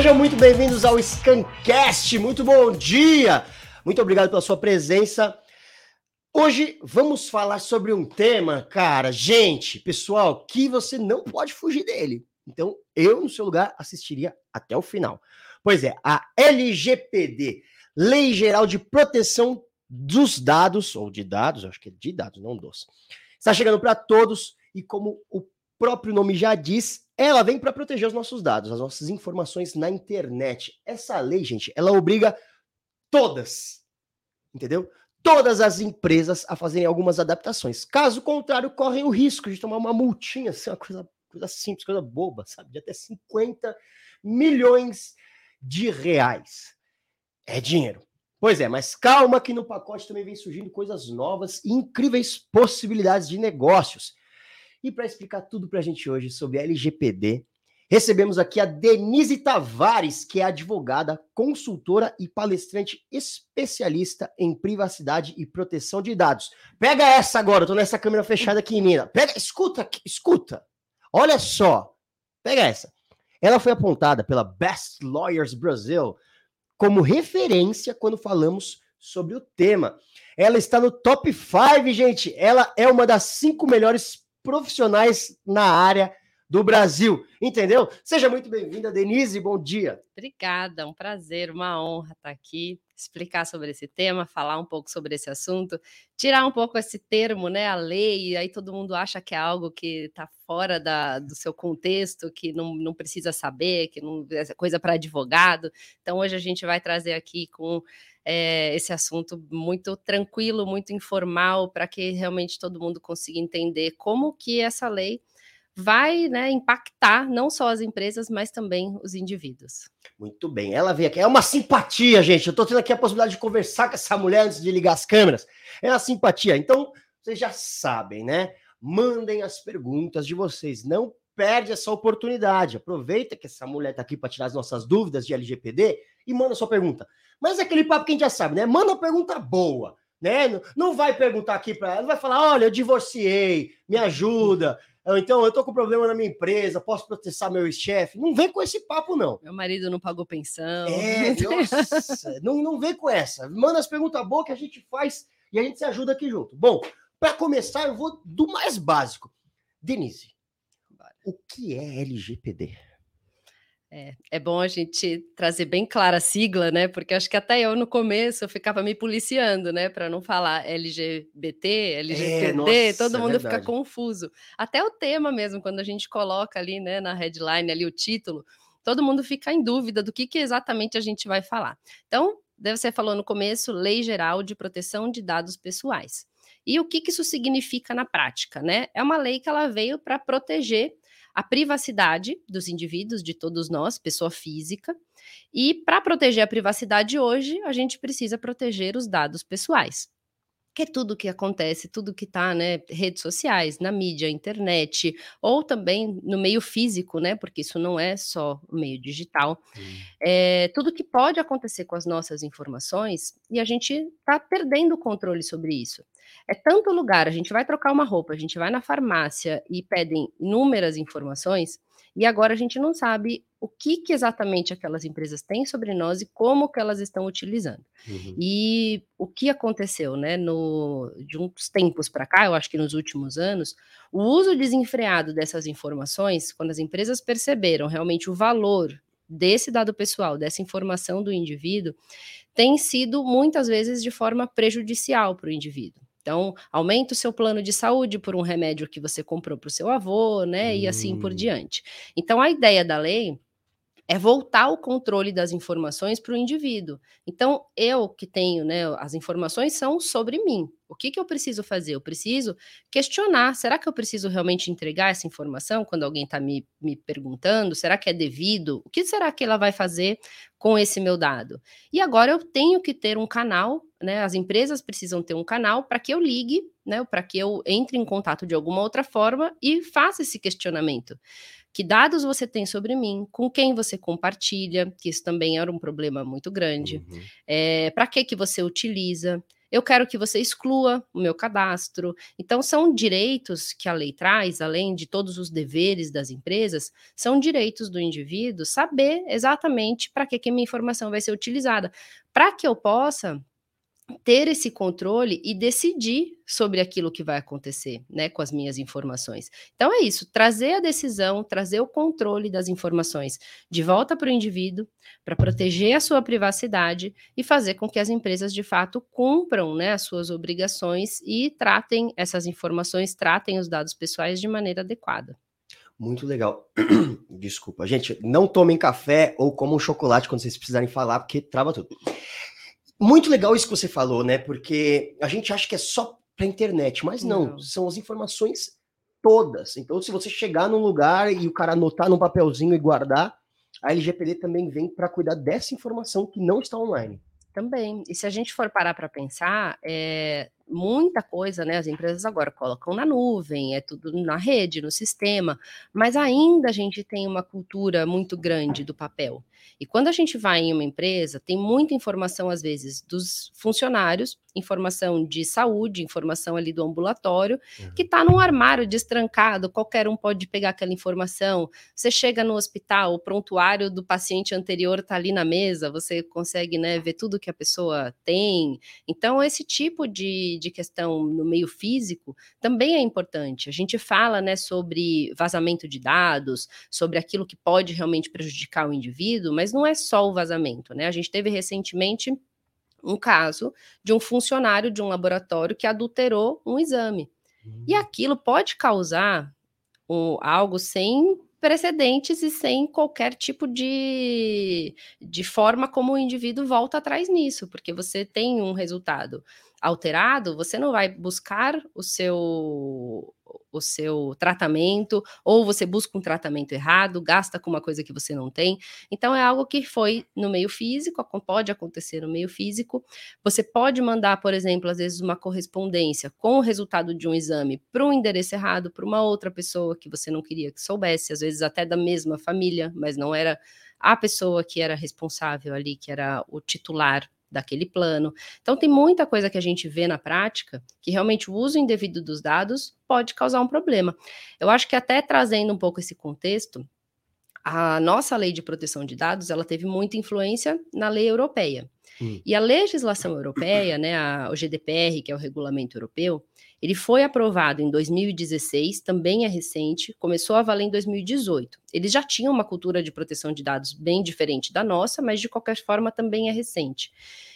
Sejam muito bem-vindos ao Scancast. Muito bom dia. Muito obrigado pela sua presença. Hoje vamos falar sobre um tema, cara, gente, pessoal, que você não pode fugir dele. Então, eu, no seu lugar, assistiria até o final. Pois é, a LGPD, Lei Geral de Proteção dos Dados, ou de dados, acho que é de dados, não dos, está chegando para todos e, como o próprio nome já diz, ela vem para proteger os nossos dados, as nossas informações na internet. Essa lei, gente, ela obriga todas, entendeu? Todas as empresas a fazerem algumas adaptações. Caso contrário, correm o risco de tomar uma multinha, assim, uma coisa, coisa simples, coisa boba, sabe? De até 50 milhões de reais. É dinheiro. Pois é, mas calma que no pacote também vem surgindo coisas novas e incríveis possibilidades de negócios. E para explicar tudo para a gente hoje sobre LGPD, recebemos aqui a Denise Tavares, que é advogada, consultora e palestrante especialista em privacidade e proteção de dados. Pega essa agora, eu tô nessa câmera fechada aqui Minas. Pega, escuta, escuta. Olha só. Pega essa. Ela foi apontada pela Best Lawyers Brasil como referência quando falamos sobre o tema. Ela está no top 5, gente. Ela é uma das cinco melhores profissionais na área do Brasil, entendeu? Seja muito bem-vinda, Denise, bom dia. Obrigada, um prazer, uma honra estar aqui, explicar sobre esse tema, falar um pouco sobre esse assunto, tirar um pouco esse termo, né, a lei, aí todo mundo acha que é algo que está fora da, do seu contexto, que não, não precisa saber, que não é coisa para advogado. Então, hoje a gente vai trazer aqui com é, esse assunto muito tranquilo, muito informal, para que realmente todo mundo consiga entender como que essa lei vai né, impactar não só as empresas, mas também os indivíduos. Muito bem, ela veio aqui. É uma simpatia, gente. Eu estou tendo aqui a possibilidade de conversar com essa mulher antes de ligar as câmeras. É uma simpatia. Então, vocês já sabem, né? Mandem as perguntas de vocês. Não perde essa oportunidade. Aproveita que essa mulher está aqui para tirar as nossas dúvidas de LGPD e manda sua pergunta. Mas é aquele papo que a gente já sabe, né? Manda uma pergunta boa, né? Não vai perguntar aqui para ela, vai falar: olha, eu divorciei, me ajuda. Então, eu tô com problema na minha empresa, posso processar meu chefe. Não vem com esse papo, não. Meu marido não pagou pensão. É, nossa, não, não vem com essa. Manda as perguntas boas que a gente faz e a gente se ajuda aqui junto. Bom, para começar, eu vou do mais básico. Denise, o que é LGPD? É, é, bom a gente trazer bem clara a sigla, né? Porque acho que até eu no começo eu ficava me policiando, né? Para não falar LGBT, LGPD, é, nossa, todo mundo é fica confuso. Até o tema mesmo, quando a gente coloca ali, né, na headline, ali o título, todo mundo fica em dúvida do que, que exatamente a gente vai falar. Então, você falou no começo, Lei Geral de Proteção de Dados Pessoais. E o que, que isso significa na prática, né? É uma lei que ela veio para proteger a privacidade dos indivíduos, de todos nós, pessoa física. E para proteger a privacidade hoje, a gente precisa proteger os dados pessoais. Que é tudo que acontece, tudo que está, né, redes sociais, na mídia, internet, ou também no meio físico, né, porque isso não é só o meio digital. É, tudo que pode acontecer com as nossas informações e a gente está perdendo o controle sobre isso. É tanto lugar, a gente vai trocar uma roupa, a gente vai na farmácia e pedem inúmeras informações, e agora a gente não sabe o que, que exatamente aquelas empresas têm sobre nós e como que elas estão utilizando. Uhum. E o que aconteceu, né, no, de uns tempos para cá, eu acho que nos últimos anos, o uso desenfreado dessas informações, quando as empresas perceberam realmente o valor desse dado pessoal, dessa informação do indivíduo, tem sido muitas vezes de forma prejudicial para o indivíduo. Então, aumenta o seu plano de saúde por um remédio que você comprou para o seu avô, né? Hum. E assim por hum. diante. Então, a ideia da lei é voltar o controle das informações para o indivíduo. Então, eu que tenho, né, as informações são sobre mim. O que, que eu preciso fazer? Eu preciso questionar: será que eu preciso realmente entregar essa informação quando alguém está me, me perguntando? Será que é devido? O que será que ela vai fazer com esse meu dado? E agora eu tenho que ter um canal, né? As empresas precisam ter um canal para que eu ligue, né? Para que eu entre em contato de alguma outra forma e faça esse questionamento. Que dados você tem sobre mim? Com quem você compartilha? Que isso também era um problema muito grande. Uhum. É, para que que você utiliza? Eu quero que você exclua o meu cadastro. Então, são direitos que a lei traz, além de todos os deveres das empresas, são direitos do indivíduo saber exatamente para que, que minha informação vai ser utilizada, para que eu possa ter esse controle e decidir sobre aquilo que vai acontecer, né, com as minhas informações. Então é isso, trazer a decisão, trazer o controle das informações de volta para o indivíduo, para proteger a sua privacidade e fazer com que as empresas de fato cumpram, né, as suas obrigações e tratem essas informações, tratem os dados pessoais de maneira adequada. Muito legal. Desculpa, gente, não tomem café ou comam chocolate quando vocês precisarem falar, porque trava tudo. Muito legal isso que você falou, né? Porque a gente acha que é só para internet, mas não, não, são as informações todas. Então, se você chegar num lugar e o cara anotar num papelzinho e guardar, a LGPD também vem para cuidar dessa informação que não está online. Também. E se a gente for parar para pensar, é, muita coisa, né? As empresas agora colocam na nuvem, é tudo na rede, no sistema, mas ainda a gente tem uma cultura muito grande do papel. E quando a gente vai em uma empresa, tem muita informação, às vezes, dos funcionários, informação de saúde, informação ali do ambulatório, uhum. que está num armário destrancado, qualquer um pode pegar aquela informação. Você chega no hospital, o prontuário do paciente anterior está ali na mesa, você consegue né, ver tudo que a pessoa tem. Então, esse tipo de, de questão no meio físico também é importante. A gente fala né, sobre vazamento de dados, sobre aquilo que pode realmente prejudicar o indivíduo, mas não é só o vazamento, né? A gente teve recentemente um caso de um funcionário de um laboratório que adulterou um exame. E hum. aquilo pode causar um, algo sem precedentes e sem qualquer tipo de, de forma como o indivíduo volta atrás nisso, porque você tem um resultado alterado, você não vai buscar o seu o seu tratamento, ou você busca um tratamento errado, gasta com uma coisa que você não tem. Então, é algo que foi no meio físico, pode acontecer no meio físico. Você pode mandar, por exemplo, às vezes, uma correspondência com o resultado de um exame para um endereço errado, para uma outra pessoa que você não queria que soubesse, às vezes até da mesma família, mas não era a pessoa que era responsável ali, que era o titular daquele plano. Então, tem muita coisa que a gente vê na prática que realmente o uso indevido dos dados pode causar um problema. Eu acho que até trazendo um pouco esse contexto, a nossa lei de proteção de dados, ela teve muita influência na lei europeia. Hum. E a legislação europeia, né, a, o GDPR, que é o regulamento europeu, ele foi aprovado em 2016, também é recente, começou a valer em 2018. Eles já tinham uma cultura de proteção de dados bem diferente da nossa, mas de qualquer forma também é recente.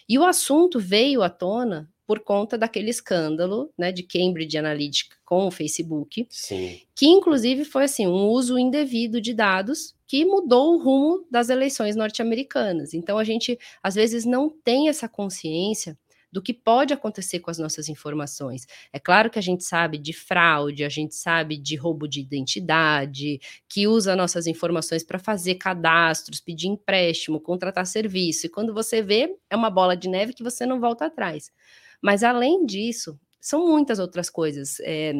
E o assunto veio à tona por conta daquele escândalo né, de Cambridge Analytica com o Facebook, Sim. que inclusive foi assim um uso indevido de dados que mudou o rumo das eleições norte-americanas. Então a gente às vezes não tem essa consciência do que pode acontecer com as nossas informações. É claro que a gente sabe de fraude, a gente sabe de roubo de identidade, que usa nossas informações para fazer cadastros, pedir empréstimo, contratar serviço. E quando você vê, é uma bola de neve que você não volta atrás. Mas além disso, são muitas outras coisas. É,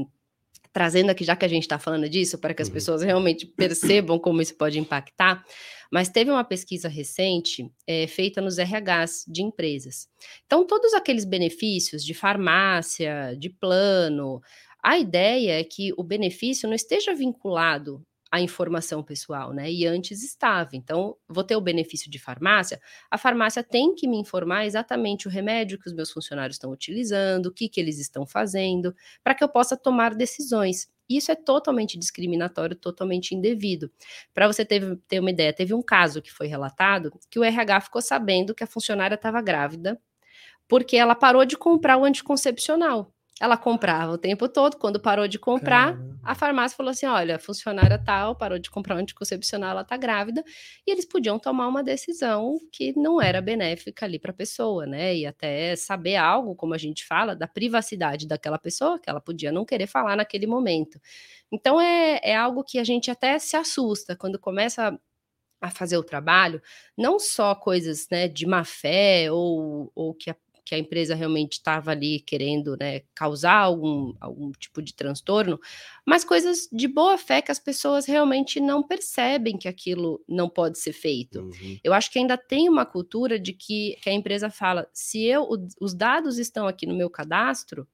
trazendo aqui, já que a gente está falando disso, para que as uhum. pessoas realmente percebam como isso pode impactar, mas teve uma pesquisa recente é, feita nos RHs de empresas. Então, todos aqueles benefícios de farmácia, de plano, a ideia é que o benefício não esteja vinculado a informação pessoal, né? E antes estava. Então, vou ter o benefício de farmácia. A farmácia tem que me informar exatamente o remédio que os meus funcionários estão utilizando, o que, que eles estão fazendo, para que eu possa tomar decisões. Isso é totalmente discriminatório, totalmente indevido. Para você ter, ter uma ideia, teve um caso que foi relatado que o RH ficou sabendo que a funcionária estava grávida porque ela parou de comprar o anticoncepcional. Ela comprava o tempo todo, quando parou de comprar, Caramba. a farmácia falou assim: olha, funcionária tal parou de comprar um anticoncepcional, ela está grávida, e eles podiam tomar uma decisão que não era benéfica ali para a pessoa, né? E até saber algo, como a gente fala, da privacidade daquela pessoa, que ela podia não querer falar naquele momento. Então é, é algo que a gente até se assusta quando começa a fazer o trabalho, não só coisas né, de má fé ou, ou que a que a empresa realmente estava ali querendo né, causar algum, algum tipo de transtorno, mas coisas de boa fé que as pessoas realmente não percebem que aquilo não pode ser feito. Uhum. Eu acho que ainda tem uma cultura de que, que a empresa fala: se eu, os dados estão aqui no meu cadastro,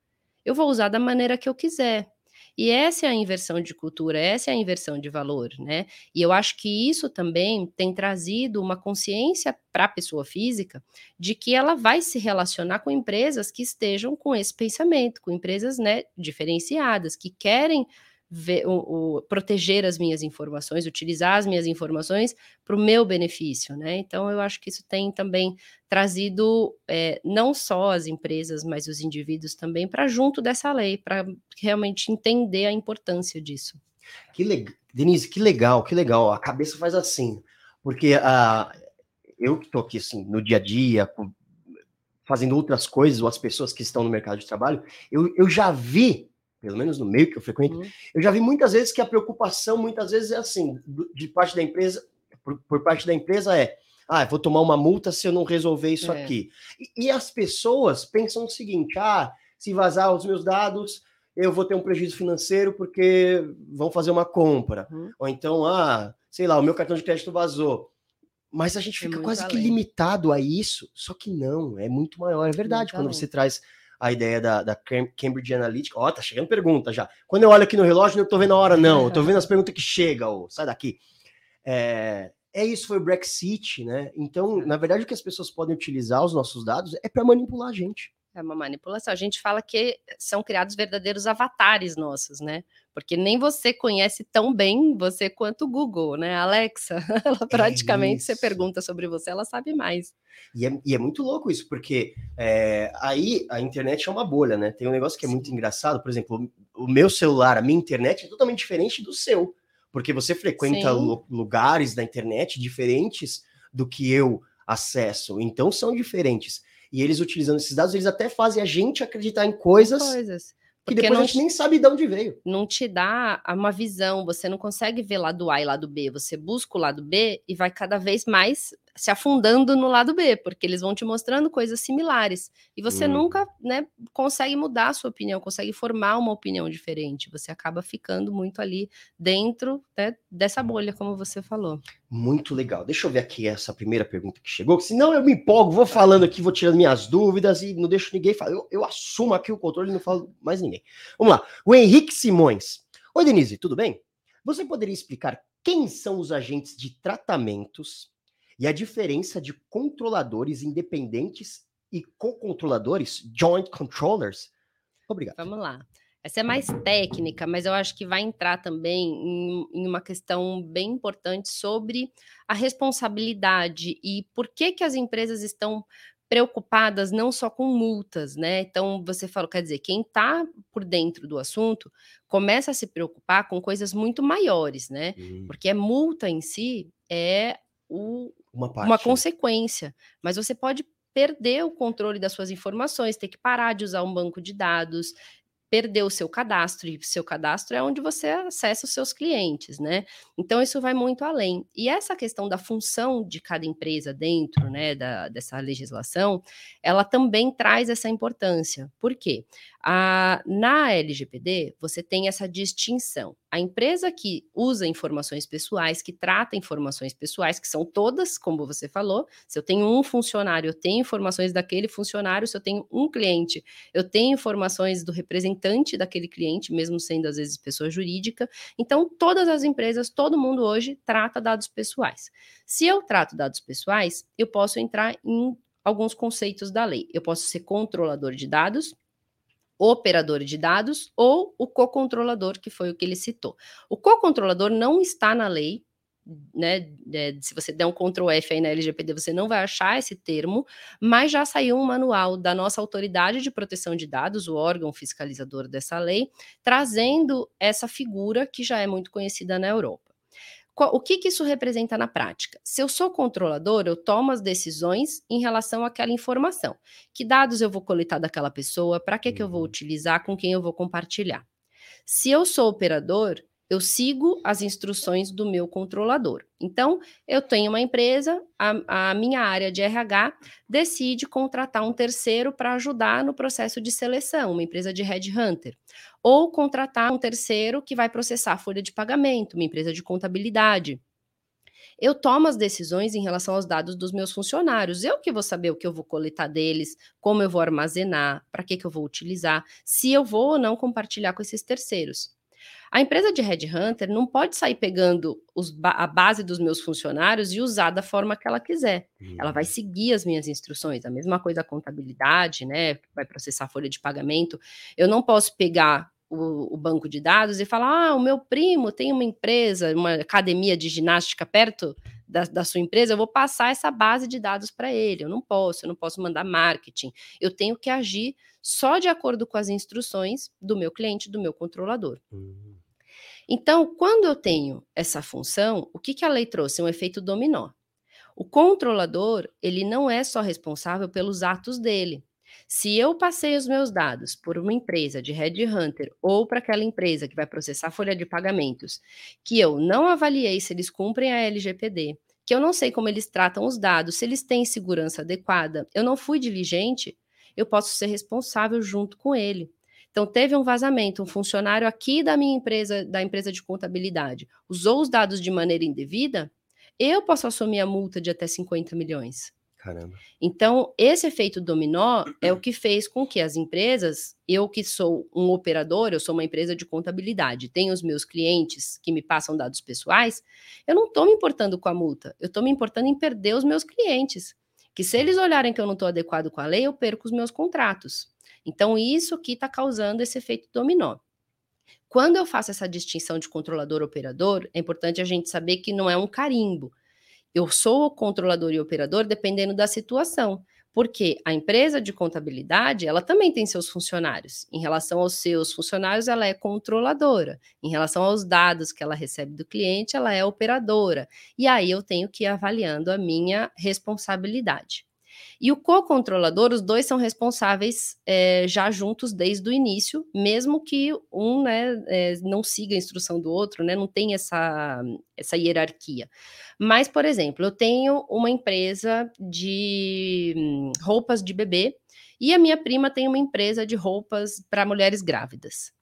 eu vou usar da maneira que eu quiser. E essa é a inversão de cultura, essa é a inversão de valor, né? E eu acho que isso também tem trazido uma consciência para a pessoa física de que ela vai se relacionar com empresas que estejam com esse pensamento, com empresas né, diferenciadas, que querem ver, o, o, proteger as minhas informações, utilizar as minhas informações para o meu benefício, né? Então eu acho que isso tem também trazido é, não só as empresas, mas os indivíduos também para junto dessa lei, para realmente entender a importância disso. Que Denise, que legal, que legal. A cabeça faz assim, porque uh, eu que estou aqui assim no dia a dia, fazendo outras coisas, ou as pessoas que estão no mercado de trabalho, eu, eu já vi pelo menos no meio que eu frequento, uhum. eu já vi muitas vezes que a preocupação, muitas vezes, é assim, de parte da empresa, por, por parte da empresa é, ah, vou tomar uma multa se eu não resolver isso é. aqui. E, e, as pessoas pensam o seguinte, ah, se vazar os meus dados, eu vou ter um prejuízo financeiro porque vão fazer uma compra. Uhum. Ou então, ah, sei lá, o meu cartão de crédito vazou. Mas a gente é fica é quase além. que limitado a isso, só que não, é muito maior. É verdade, muito quando além. você traz a ideia da, da Cambridge Analytica. Ó, oh, tá chegando pergunta já. Quando eu olho aqui no relógio, não tô vendo a hora, não. Eu tô vendo as perguntas que chegam, sai daqui. É, é isso, foi o Brexit, né? Então, na verdade, o que as pessoas podem utilizar os nossos dados é para manipular a gente. É uma manipulação. A gente fala que são criados verdadeiros avatares nossos, né? Porque nem você conhece tão bem você quanto o Google, né? Alexa, ela é praticamente é você pergunta sobre você, ela sabe mais. E é, e é muito louco isso, porque é, aí a internet é uma bolha, né? Tem um negócio que é muito engraçado, por exemplo, o meu celular, a minha internet é totalmente diferente do seu, porque você frequenta lugares da internet diferentes do que eu acesso, então são diferentes. E eles utilizando esses dados, eles até fazem a gente acreditar em coisas, coisas. Que depois a gente nem sabe de onde veio. Não te dá uma visão, você não consegue ver lado A e lado B, você busca o lado B e vai cada vez mais se afundando no lado B, porque eles vão te mostrando coisas similares. E você hum. nunca né, consegue mudar a sua opinião, consegue formar uma opinião diferente. Você acaba ficando muito ali dentro né, dessa bolha, como você falou. Muito legal. Deixa eu ver aqui essa primeira pergunta que chegou, senão eu me empolgo, vou falando aqui, vou tirando minhas dúvidas e não deixo ninguém falar. Eu, eu assumo aqui o controle e não falo mais ninguém. Vamos lá. O Henrique Simões. Oi, Denise, tudo bem? Você poderia explicar quem são os agentes de tratamentos e a diferença de controladores independentes e co-controladores, joint controllers. Obrigado. Vamos lá. Essa é mais técnica, mas eu acho que vai entrar também em, em, uma questão bem importante sobre a responsabilidade e por que, que as empresas estão preocupadas não só com multas, né? Então, você falou, quer dizer, quem está por dentro do assunto começa a se preocupar com coisas muito maiores, né? Uhum. Porque a multa em si é o, uma, uma consequência. Mas você pode perder o controle das suas informações, ter que parar de usar um banco de dados, perder o seu cadastro, e seu cadastro é onde você acessa os seus clientes, né? Então, isso vai muito além. E essa questão da função de cada empresa dentro, né, da, dessa legislação, ela também traz essa importância. Por quê? A, na LGPD, você tem essa distinção. A empresa que usa informações pessoais, que trata informações pessoais, que são todas, como você falou, se eu tenho um funcionário, eu tenho informações daquele funcionário, se eu tenho um cliente, eu tenho informações do representante daquele cliente, mesmo sendo às vezes pessoa jurídica. Então, todas as empresas, todo mundo hoje trata dados pessoais. Se eu trato dados pessoais, eu posso entrar em alguns conceitos da lei. Eu posso ser controlador de dados, operador de dados ou o co-controlador, que foi o que ele citou. O co-controlador não está na lei, né? É, se você der um Ctrl F aí na LGPD, você não vai achar esse termo, mas já saiu um manual da nossa autoridade de proteção de dados, o órgão fiscalizador dessa lei, trazendo essa figura que já é muito conhecida na Europa o que, que isso representa na prática? Se eu sou controlador, eu tomo as decisões em relação àquela informação. Que dados eu vou coletar daquela pessoa? Para que, que eu vou uhum. utilizar? Com quem eu vou compartilhar? Se eu sou operador, eu sigo as instruções do meu controlador. Então, eu tenho uma empresa, a, a minha área de RH decide contratar um terceiro para ajudar no processo de seleção, uma empresa de headhunter. Ou contratar um terceiro que vai processar a folha de pagamento, uma empresa de contabilidade eu tomo as decisões em relação aos dados dos meus funcionários. Eu que vou saber o que eu vou coletar deles, como eu vou armazenar, para que, que eu vou utilizar, se eu vou ou não compartilhar com esses terceiros. A empresa de headhunter não pode sair pegando os, a base dos meus funcionários e usar da forma que ela quiser. Uhum. Ela vai uhum. seguir as minhas instruções. A mesma coisa a contabilidade, né? Vai processar a folha de pagamento. Eu não posso pegar o, o, banco de dados e falar: ah, o meu primo tem uma empresa, uma academia de ginástica perto da, da sua empresa, eu vou passar essa base de dados para ele. Eu não posso, eu não posso mandar marketing. Eu tenho que agir só de acordo com as instruções do meu cliente, do meu controlador. Uhum. Então, quando eu tenho essa função, o que, que a lei trouxe? Um efeito dominó. O controlador, ele não é só responsável pelos atos dele, se eu passei os meus dados por uma empresa de headhunter ou para aquela empresa que vai processar folha de pagamentos, que eu não avaliei se eles cumprem a LGPD, que eu não sei como eles tratam os dados, se eles têm segurança adequada, eu não fui diligente, eu posso ser responsável junto com ele. Então, teve um vazamento, um funcionário aqui da minha empresa, da empresa de contabilidade, usou os dados de maneira indevida, eu posso assumir a multa de até 50 milhões. Caramba. Então, esse efeito dominó é o que fez com que as empresas, eu que sou um operador, eu sou uma empresa de contabilidade, tenho os meus clientes que me passam dados pessoais, eu não estou me importando com a multa, eu estou me importando em perder os meus clientes. Que se eles olharem que eu não estou adequado com a lei, eu perco os meus contratos. Então, isso que está causando esse efeito dominó. Quando eu faço essa distinção de controlador-operador, é importante a gente saber que não é um carimbo. Eu sou o controlador e operador dependendo da situação, porque a empresa de contabilidade, ela também tem seus funcionários. Em relação aos seus funcionários, ela é controladora. Em relação aos dados que ela recebe do cliente, ela é operadora. E aí eu tenho que ir avaliando a minha responsabilidade. E o co-controlador, os dois são responsáveis é, já juntos desde o início, mesmo que um né, é, não siga a instrução do outro, né, não tem essa, essa hierarquia. Mas, por exemplo, eu tenho uma empresa de hum, roupas de bebê e a minha prima tem uma empresa de roupas para mulheres grávidas.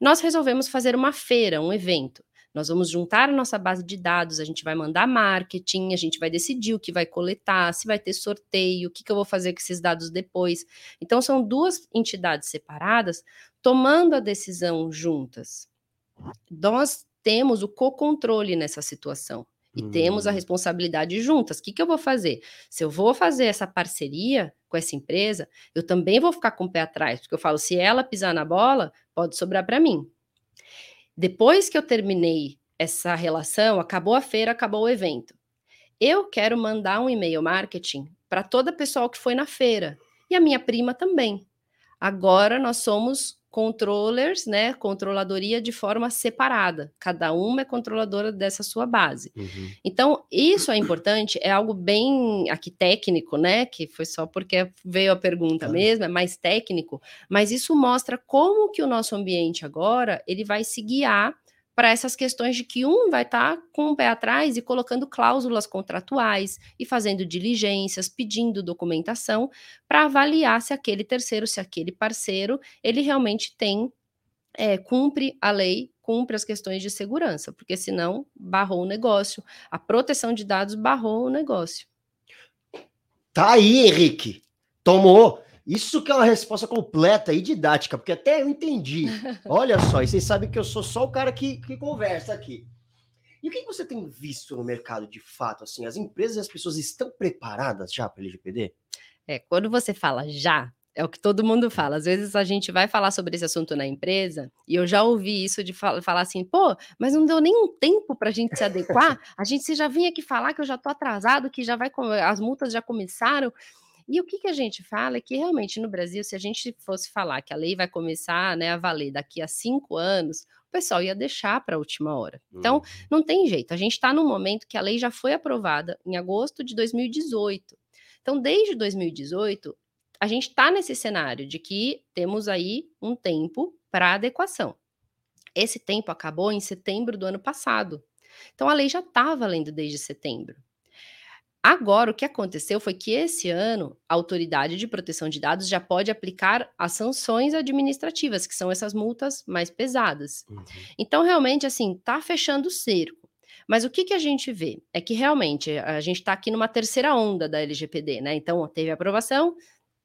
Nós resolvemos fazer uma feira, um evento. Nós vamos juntar a nossa base de dados, a gente vai mandar marketing, a gente vai decidir o que vai coletar, se vai ter sorteio, o que, que eu vou fazer com esses dados depois. Então, são duas entidades separadas tomando a decisão juntas. Nós temos o co-controle nessa situação. E hum. temos a hum. responsabilidade juntas. O que, que eu vou fazer? Se eu vou fazer essa parceria com essa empresa, eu também vou ficar com o pé atrás, porque eu falo, se ela pisar na bola, pode sobrar para mim. Depois que eu terminei essa relação, acabou a feira, acabou o evento. Eu quero mandar um e-mail marketing para toda a pessoa que foi na feira e a minha prima também. Agora nós somos controllers, né, controladoria de forma separada. Cada uma é controladora dessa sua base. Uhum. Então, isso é importante, é algo bem aqui técnico, né, que foi só porque veio a pergunta mesmo, é mais técnico, mas isso mostra como que o nosso ambiente agora, ele vai se guiar para essas questões de que um vai estar tá com o pé atrás e colocando cláusulas contratuais e fazendo diligências, pedindo documentação para avaliar se aquele terceiro, se aquele parceiro, ele realmente tem, é, cumpre a lei, cumpre as questões de segurança, porque senão barrou o negócio. A proteção de dados barrou o negócio. Tá aí, Henrique. Tomou. Isso que é uma resposta completa e didática, porque até eu entendi. Olha só, e vocês sabem que eu sou só o cara que, que conversa aqui. E o que você tem visto no mercado de fato? Assim, as empresas e as pessoas estão preparadas já para o LGPD? É, quando você fala já, é o que todo mundo fala. Às vezes a gente vai falar sobre esse assunto na empresa e eu já ouvi isso de falar, falar assim, pô, mas não deu nenhum tempo para a gente se adequar. A gente já vinha aqui falar que eu já estou atrasado, que já vai, as multas já começaram. E o que, que a gente fala é que realmente no Brasil, se a gente fosse falar que a lei vai começar né, a valer daqui a cinco anos, o pessoal ia deixar para a última hora. Então, uhum. não tem jeito. A gente está num momento que a lei já foi aprovada em agosto de 2018. Então, desde 2018, a gente está nesse cenário de que temos aí um tempo para adequação. Esse tempo acabou em setembro do ano passado. Então a lei já estava valendo desde setembro. Agora, o que aconteceu foi que esse ano a Autoridade de Proteção de Dados já pode aplicar as sanções administrativas, que são essas multas mais pesadas. Uhum. Então, realmente, assim, está fechando o cerco. Mas o que, que a gente vê? É que realmente a gente está aqui numa terceira onda da LGPD, né? Então, teve aprovação,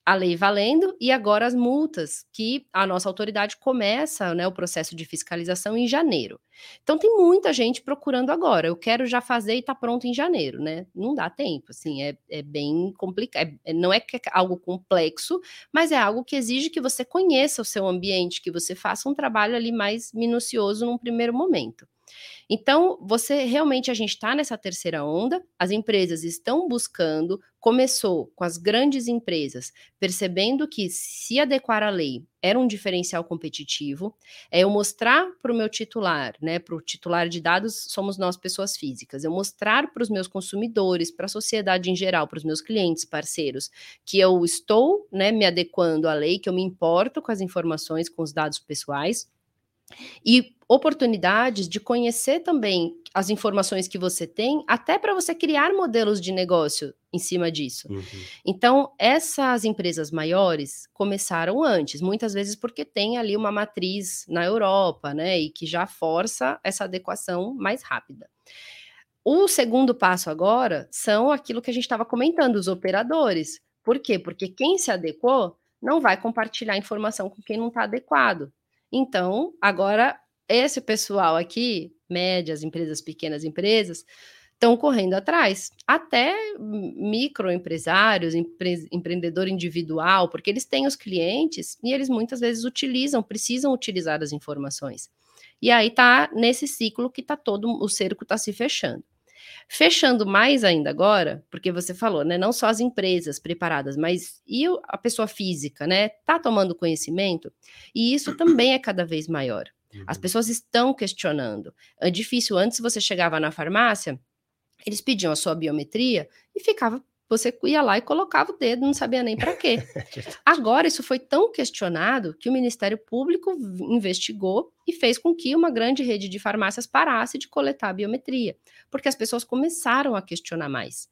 a lei valendo e agora as multas que a nossa autoridade começa né, o processo de fiscalização em janeiro. Então tem muita gente procurando agora. Eu quero já fazer e tá pronto em janeiro, né? Não dá tempo, assim, é, é bem complicado. É, é não é, é algo complexo, mas é algo que exige que você conheça o seu ambiente, que você faça um trabalho ali mais minucioso num primeiro momento. Então, você realmente a gente está nessa terceira onda, as empresas estão buscando, começou com as grandes empresas, percebendo que se adequar à lei era um diferencial competitivo, é eu mostrar para o meu titular, né, para o titular de dados somos nós pessoas físicas, eu mostrar para os meus consumidores, para a sociedade em geral, para os meus clientes, parceiros, que eu estou, né, me adequando à lei, que eu me importo com as informações, com os dados pessoais, e oportunidades de conhecer também as informações que você tem, até para você criar modelos de negócio em cima disso. Uhum. Então, essas empresas maiores começaram antes, muitas vezes porque tem ali uma matriz na Europa, né, e que já força essa adequação mais rápida. O segundo passo agora são aquilo que a gente estava comentando, os operadores. Por quê? Porque quem se adequou não vai compartilhar informação com quem não está adequado. Então, agora, esse pessoal aqui, médias, empresas, pequenas empresas, estão correndo atrás, até microempresários, empre empreendedor individual, porque eles têm os clientes e eles muitas vezes utilizam, precisam utilizar as informações. E aí tá nesse ciclo que tá todo o cerco está se fechando. Fechando mais ainda agora, porque você falou, né? Não só as empresas preparadas, mas e a pessoa física, né? Tá tomando conhecimento, e isso também é cada vez maior. As uhum. pessoas estão questionando. É difícil, antes você chegava na farmácia, eles pediam a sua biometria e ficava você ia lá e colocava o dedo, não sabia nem para quê. Agora, isso foi tão questionado que o Ministério Público investigou e fez com que uma grande rede de farmácias parasse de coletar a biometria, porque as pessoas começaram a questionar mais.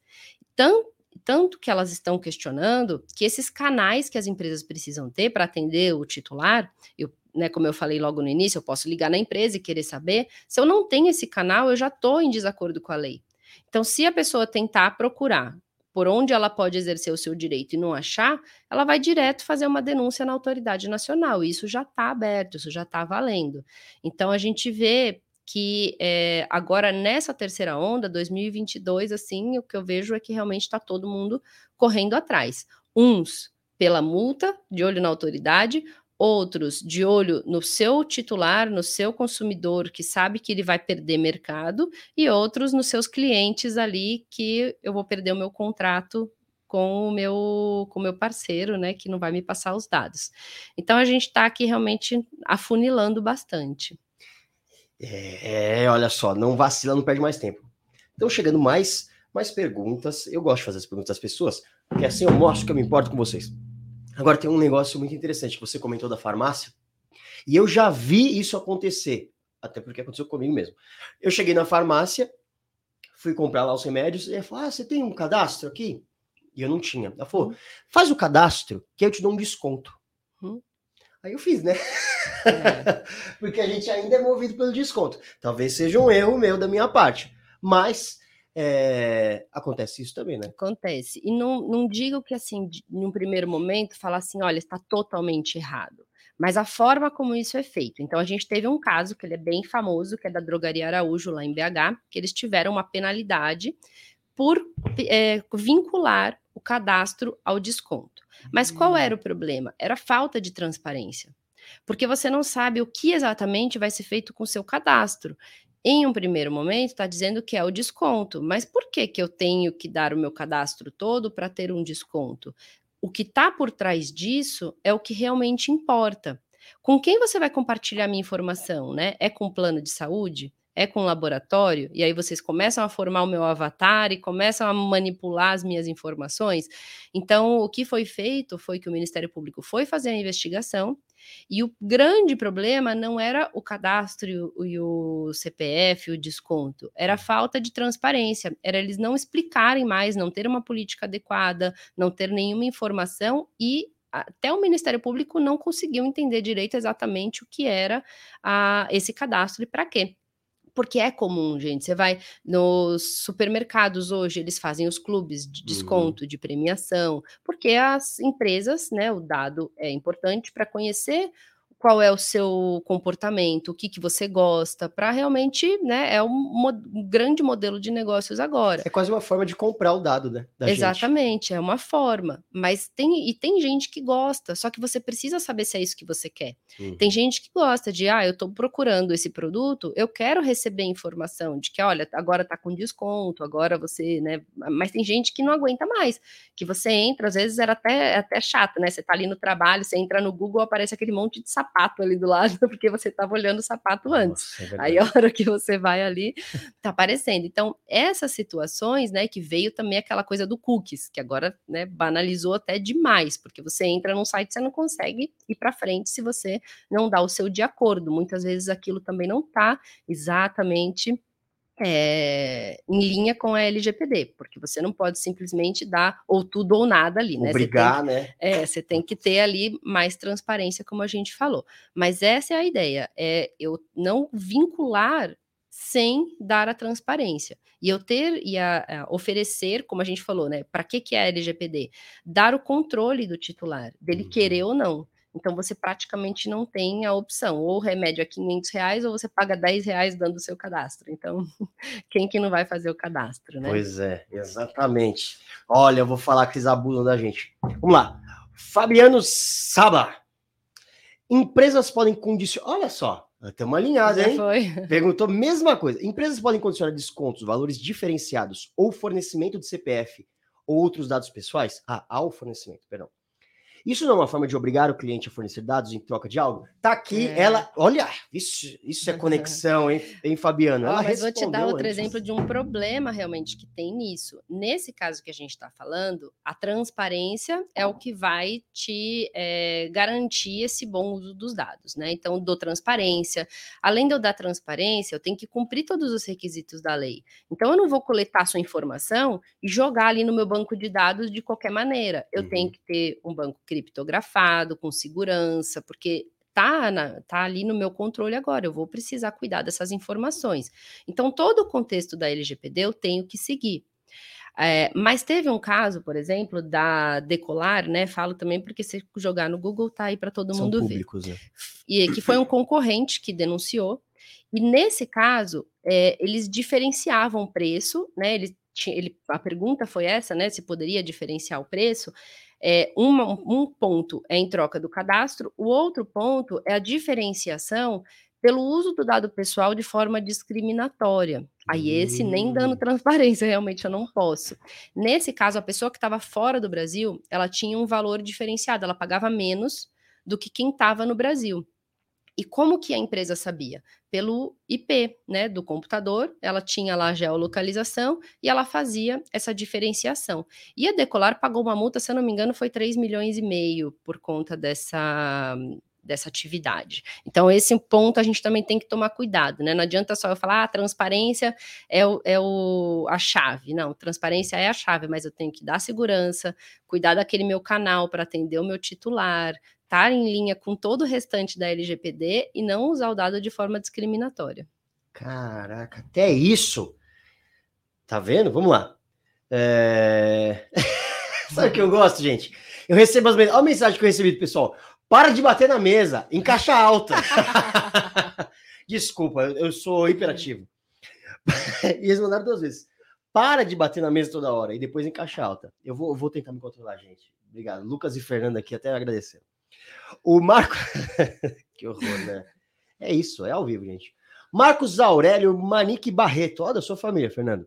Tanto, tanto que elas estão questionando que esses canais que as empresas precisam ter para atender o titular, eu né, como eu falei logo no início, eu posso ligar na empresa e querer saber. Se eu não tenho esse canal, eu já estou em desacordo com a lei. Então, se a pessoa tentar procurar por onde ela pode exercer o seu direito e não achar, ela vai direto fazer uma denúncia na autoridade nacional. Isso já está aberto, isso já está valendo. Então a gente vê que é, agora nessa terceira onda, 2022, assim, o que eu vejo é que realmente está todo mundo correndo atrás. Uns pela multa, de olho na autoridade, outros de olho no seu titular, no seu consumidor que sabe que ele vai perder mercado, e outros nos seus clientes ali que eu vou perder o meu contrato com o meu com o meu parceiro, né, que não vai me passar os dados. Então a gente está aqui realmente afunilando bastante. É, olha só, não vacila, não perde mais tempo. Então chegando mais mais perguntas, eu gosto de fazer as perguntas das pessoas, porque assim eu mostro que eu me importo com vocês. Agora tem um negócio muito interessante que você comentou da farmácia, e eu já vi isso acontecer, até porque aconteceu comigo mesmo. Eu cheguei na farmácia, fui comprar lá os remédios, e ela falou: Ah, você tem um cadastro aqui? E eu não tinha. Ela falou: uhum. faz o cadastro, que eu te dou um desconto. Uhum. Aí eu fiz, né? É. porque a gente ainda é movido pelo desconto. Talvez seja um erro meu da minha parte. Mas é, acontece isso também, né? Acontece. E não, não digo que, assim, num primeiro momento, falar assim, olha, está totalmente errado. Mas a forma como isso é feito. Então, a gente teve um caso que ele é bem famoso, que é da Drogaria Araújo, lá em BH, que eles tiveram uma penalidade por é, vincular o cadastro ao desconto. Mas qual era hum. o problema? Era falta de transparência porque você não sabe o que exatamente vai ser feito com o seu cadastro. Em um primeiro momento, está dizendo que é o desconto, mas por que, que eu tenho que dar o meu cadastro todo para ter um desconto? O que está por trás disso é o que realmente importa. Com quem você vai compartilhar minha informação, né? É com plano de saúde? É com laboratório? E aí vocês começam a formar o meu avatar e começam a manipular as minhas informações. Então, o que foi feito foi que o Ministério Público foi fazer a investigação E o grande problema não era o cadastro e o, CPF, o desconto, era a falta de transparência, era eles não explicarem mais, não ter uma política adequada, não ter nenhuma informação e até o Ministério Público não conseguiu entender direito exatamente o que era a, esse cadastro e para quê porque é comum, gente. Você vai nos supermercados hoje, eles fazem os clubes de uhum. desconto, uhum. de premiação, porque as empresas, né, o dado é importante para conhecer qual é o seu comportamento, o que, que você gosta, para realmente, né, é um, grande modelo de negócios agora. É quase uma forma de comprar o dado, né? Exatamente, gente. é uma forma. Mas tem, e tem gente que gosta, só que você precisa saber se é isso que você quer. Uhum. Tem gente que gosta de, ah, eu estou procurando esse produto, eu quero receber informação de que, olha, agora está com desconto, agora você, né, mas tem gente que não aguenta mais, que você entra, às vezes era até, até chato, né, você está ali no trabalho, você entra no Google, aparece aquele monte de sapato sapato ali do lado, porque você estava olhando o sapato antes. Nossa, é Aí a hora que você vai ali, tá aparecendo. Então, essas situações, né, que veio também aquela coisa do cookies, que agora, né, banalizou até demais, porque você entra num site, você não consegue ir para frente se você não dá o seu de acordo. Muitas vezes aquilo também não está exatamente é, em linha com a LGPD, porque você não pode simplesmente dar ou tudo ou nada ali, né? Obrigar, né? É, você tem que ter ali mais transparência, como a gente falou. Mas essa é a ideia, é eu não vincular sem dar a transparência. E eu ter e a, a oferecer, como a gente falou, né? Para que, que é a LGPD? Dar o controle do titular, dele uhum. querer ou não. Então você praticamente não tem a opção, ou o remédio é 500 reais, ou você paga 10 reais dando o seu cadastro. Então, quem que não vai fazer o cadastro, né? Pois é, exatamente. Olha, eu vou falar que eles abusam da gente. Vamos lá. Fabiano Saba. Empresas podem condicionar. Olha só, tem uma alinhada, hein? Foi. Perguntou mesma coisa. Empresas podem condicionar descontos, valores diferenciados ou fornecimento de CPF ou outros dados pessoais? Ah, ao fornecimento, perdão. Isso não é uma forma de obrigar o cliente a fornecer dados em troca de algo? Tá aqui, é. ela. Olha, isso, isso é conexão, hein, hein Fabiano? Ela oh, mas vou te dar outro antes. exemplo de um problema realmente que tem nisso. Nesse caso que a gente está falando, a transparência é o que vai te é, garantir esse bom uso dos dados, né? Então, dou transparência. Além de eu dar transparência, eu tenho que cumprir todos os requisitos da lei. Então, eu não vou coletar sua informação e jogar ali no meu banco de dados de qualquer maneira. Eu uhum. tenho que ter um banco criptografado, com segurança, porque tá, na, tá ali no meu controle agora, eu vou precisar cuidar dessas informações. Então, todo o contexto da LGPD eu tenho que seguir. É, mas teve um caso, por exemplo, da Decolar, né? Falo também porque se jogar no Google tá aí para todo São mundo públicos, ver. Né? E que foi um concorrente que denunciou. E nesse caso, é, eles diferenciavam o preço, né? Ele, ele, a pergunta foi essa, né? Se poderia diferenciar o preço. É, uma, um ponto é em troca do cadastro, o outro ponto é a diferenciação pelo uso do dado pessoal de forma discriminatória. Aí esse nem dando hum. transparência, realmente eu não posso. Nesse caso, a pessoa que estava fora do Brasil, ela tinha um valor diferenciado, ela pagava menos do que quem estava no Brasil. E como que a empresa sabia? Pelo IP, né, do computador, ela tinha lá a geolocalização e ela fazia essa diferenciação. E a Decolar pagou uma multa, se eu não me engano, foi 3 milhões e meio por conta dessa dessa atividade. Então, esse ponto a gente também tem que tomar cuidado, né? Não adianta só eu falar, ah, transparência é, o, é o, a chave. Não, transparência é a chave, mas eu tenho que dar segurança, cuidar daquele meu canal para atender o meu titular, estar em linha com todo o restante da LGPD e não usar o dado de forma discriminatória. Caraca, até isso. Tá vendo? Vamos lá. É... Sabe o que eu gosto, gente? Eu recebo as mensagens. Olha a mensagem que eu recebi do pessoal. Para de bater na mesa, em caixa alta. Desculpa, eu sou hiperativo. e eles mandaram duas vezes. Para de bater na mesa toda hora e depois em caixa alta. Eu vou, vou tentar me controlar, gente. Obrigado. Lucas e Fernanda aqui até agradecer. O Marco. que horror, né? É isso, é ao vivo, gente. Marcos Aurélio Manique Barreto, ó, da sua família, Fernando.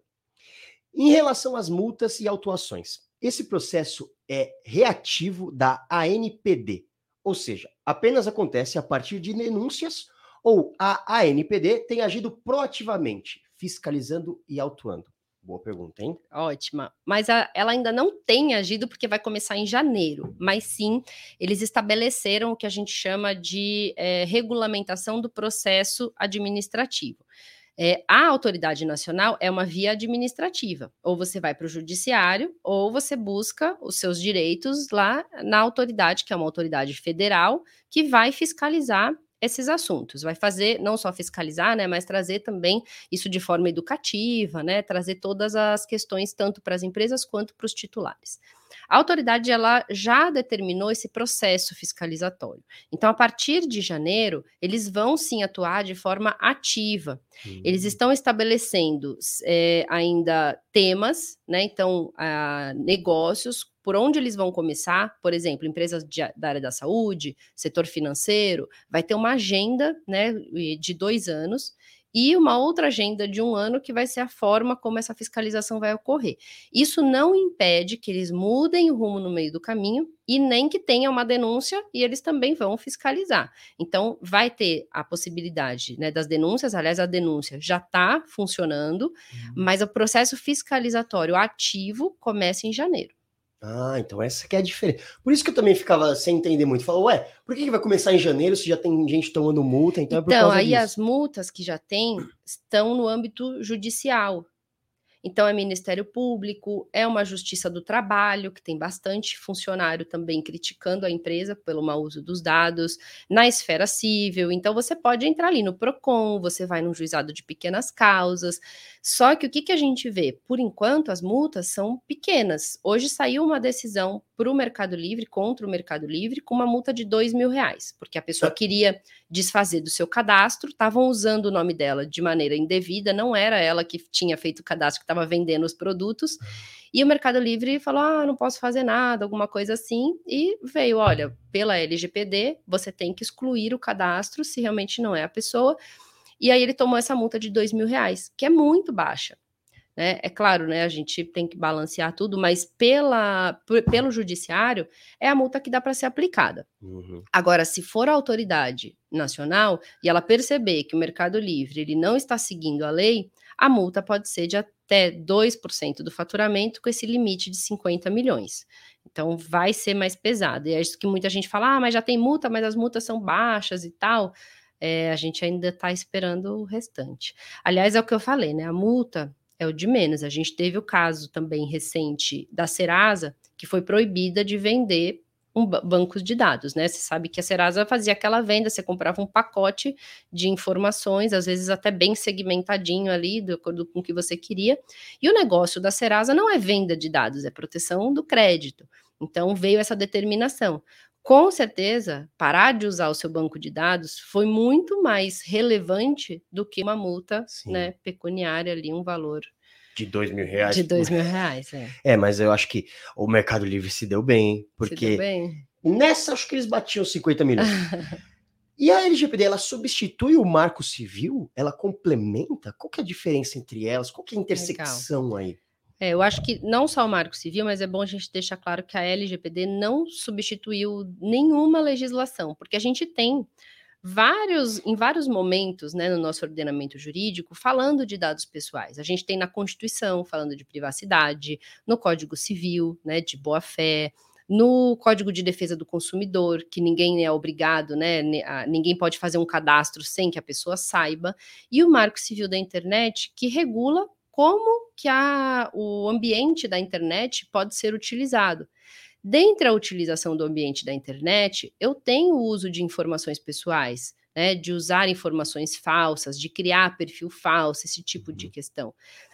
Em relação às multas e autuações, esse processo é reativo da ANPD, ou seja, apenas acontece a partir de denúncias ou a ANPD tem agido proativamente, fiscalizando e autuando. Boa pergunta, hein? Ótima. Mas a, ela ainda não tem agido porque vai começar em janeiro. Mas sim, eles estabeleceram o que a gente chama de é, regulamentação do processo administrativo. É, a autoridade nacional é uma via administrativa. Ou você vai para o judiciário, ou você busca os seus direitos lá na autoridade, que é uma autoridade federal, que vai fiscalizar esses assuntos. Vai fazer, não só fiscalizar, né, mas trazer também isso de forma educativa, né, trazer todas as questões, tanto para as empresas quanto para os titulares. A autoridade ela já determinou esse processo fiscalizatório. Então, a partir de janeiro, eles vão sim atuar de forma ativa. Uhum. Eles estão estabelecendo é, ainda temas, né? Então, a, negócios por onde eles vão começar, por exemplo, empresas de, da área da saúde, setor financeiro, vai ter uma agenda né, de dois anos e uma outra agenda de um ano que vai ser a forma como essa fiscalização vai ocorrer. Isso não impede que eles mudem o rumo no meio do caminho e nem que tenha uma denúncia e eles também vão fiscalizar. Então, vai ter a possibilidade né, das denúncias, aliás, a denúncia já está funcionando, uhum. mas o processo fiscalizatório ativo começa em janeiro. Ah, então essa que é a diferença. Por isso que eu também ficava sem entender muito. Falou, ué, por que, que vai começar em janeiro se já tem gente tomando multa? Então, é então aí disso. as multas que já tem estão no âmbito judicial. Então, é Ministério Público, é uma Justiça do Trabalho, que tem bastante funcionário também criticando a empresa pelo mau uso dos dados, na esfera civil. Então, você pode entrar ali no PROCON, você vai num juizado de pequenas causas. Só que o que, que a gente vê? Por enquanto, as multas são pequenas. Hoje saiu uma decisão para o Mercado Livre, contra o Mercado Livre, com uma multa de dois mil reais, porque a pessoa tá. queria desfazer do seu cadastro, estavam usando o nome dela de maneira indevida, não era ela que tinha feito o cadastro, que estava vendendo os produtos, e o Mercado Livre falou: ah, não posso fazer nada, alguma coisa assim, e veio: olha, pela LGPD, você tem que excluir o cadastro se realmente não é a pessoa. E aí ele tomou essa multa de dois mil reais, que é muito baixa. Né? É claro, né, a gente tem que balancear tudo, mas pela, pelo judiciário é a multa que dá para ser aplicada. Uhum. Agora, se for a autoridade nacional e ela perceber que o Mercado Livre ele não está seguindo a lei, a multa pode ser de até 2% do faturamento com esse limite de 50 milhões. Então vai ser mais pesado. E é isso que muita gente fala: ah, mas já tem multa, mas as multas são baixas e tal. É, a gente ainda está esperando o restante. Aliás, é o que eu falei, né? A multa é o de menos. A gente teve o caso também recente da Serasa, que foi proibida de vender um bancos de dados, né? Você sabe que a Serasa fazia aquela venda, você comprava um pacote de informações, às vezes até bem segmentadinho ali, de acordo com o que você queria. E o negócio da Serasa não é venda de dados, é proteção do crédito. Então veio essa determinação com certeza, parar de usar o seu banco de dados foi muito mais relevante do que uma multa né, pecuniária ali, um valor. De dois mil reais. De dois mil reais, é. É, mas eu acho que o Mercado Livre se deu bem, porque deu bem. nessa acho que eles batiam 50 milhões. e a LGPD, ela substitui o marco civil? Ela complementa? Qual que é a diferença entre elas? Qual que é a intersecção Legal. aí? É, eu acho que não só o Marco Civil, mas é bom a gente deixar claro que a LGPD não substituiu nenhuma legislação, porque a gente tem vários, em vários momentos, né, no nosso ordenamento jurídico, falando de dados pessoais. A gente tem na Constituição falando de privacidade, no Código Civil, né, de boa fé, no Código de Defesa do Consumidor, que ninguém é obrigado, né? Ninguém pode fazer um cadastro sem que a pessoa saiba, e o Marco Civil da Internet, que regula como que a, o ambiente da internet pode ser utilizado. Dentre a utilização do ambiente da internet, eu tenho o uso de informações pessoais, né, de usar informações falsas, de criar perfil falso, esse tipo de uhum. questão.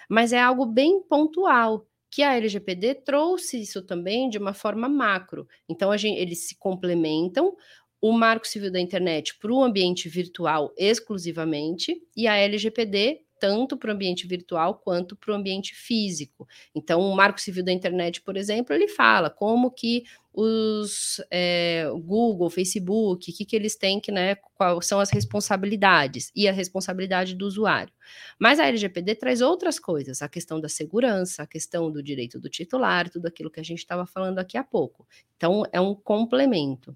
Mas é algo bem pontual, que a LGPD trouxe isso também de uma forma macro. Então, gente, eles se complementam, o Marco Civil da Internet para o ambiente virtual exclusivamente, e a LGPD tanto para o ambiente virtual quanto para o ambiente físico. Então, o Marco Civil da Internet, por exemplo, ele fala como que os é, Google, Facebook, o que, que eles têm que, né, quais são as responsabilidades e a responsabilidade do usuário. Mas a LGPD traz outras coisas, a questão da segurança, a questão do direito do titular, tudo aquilo que a gente estava falando aqui há pouco. Então, é um complemento.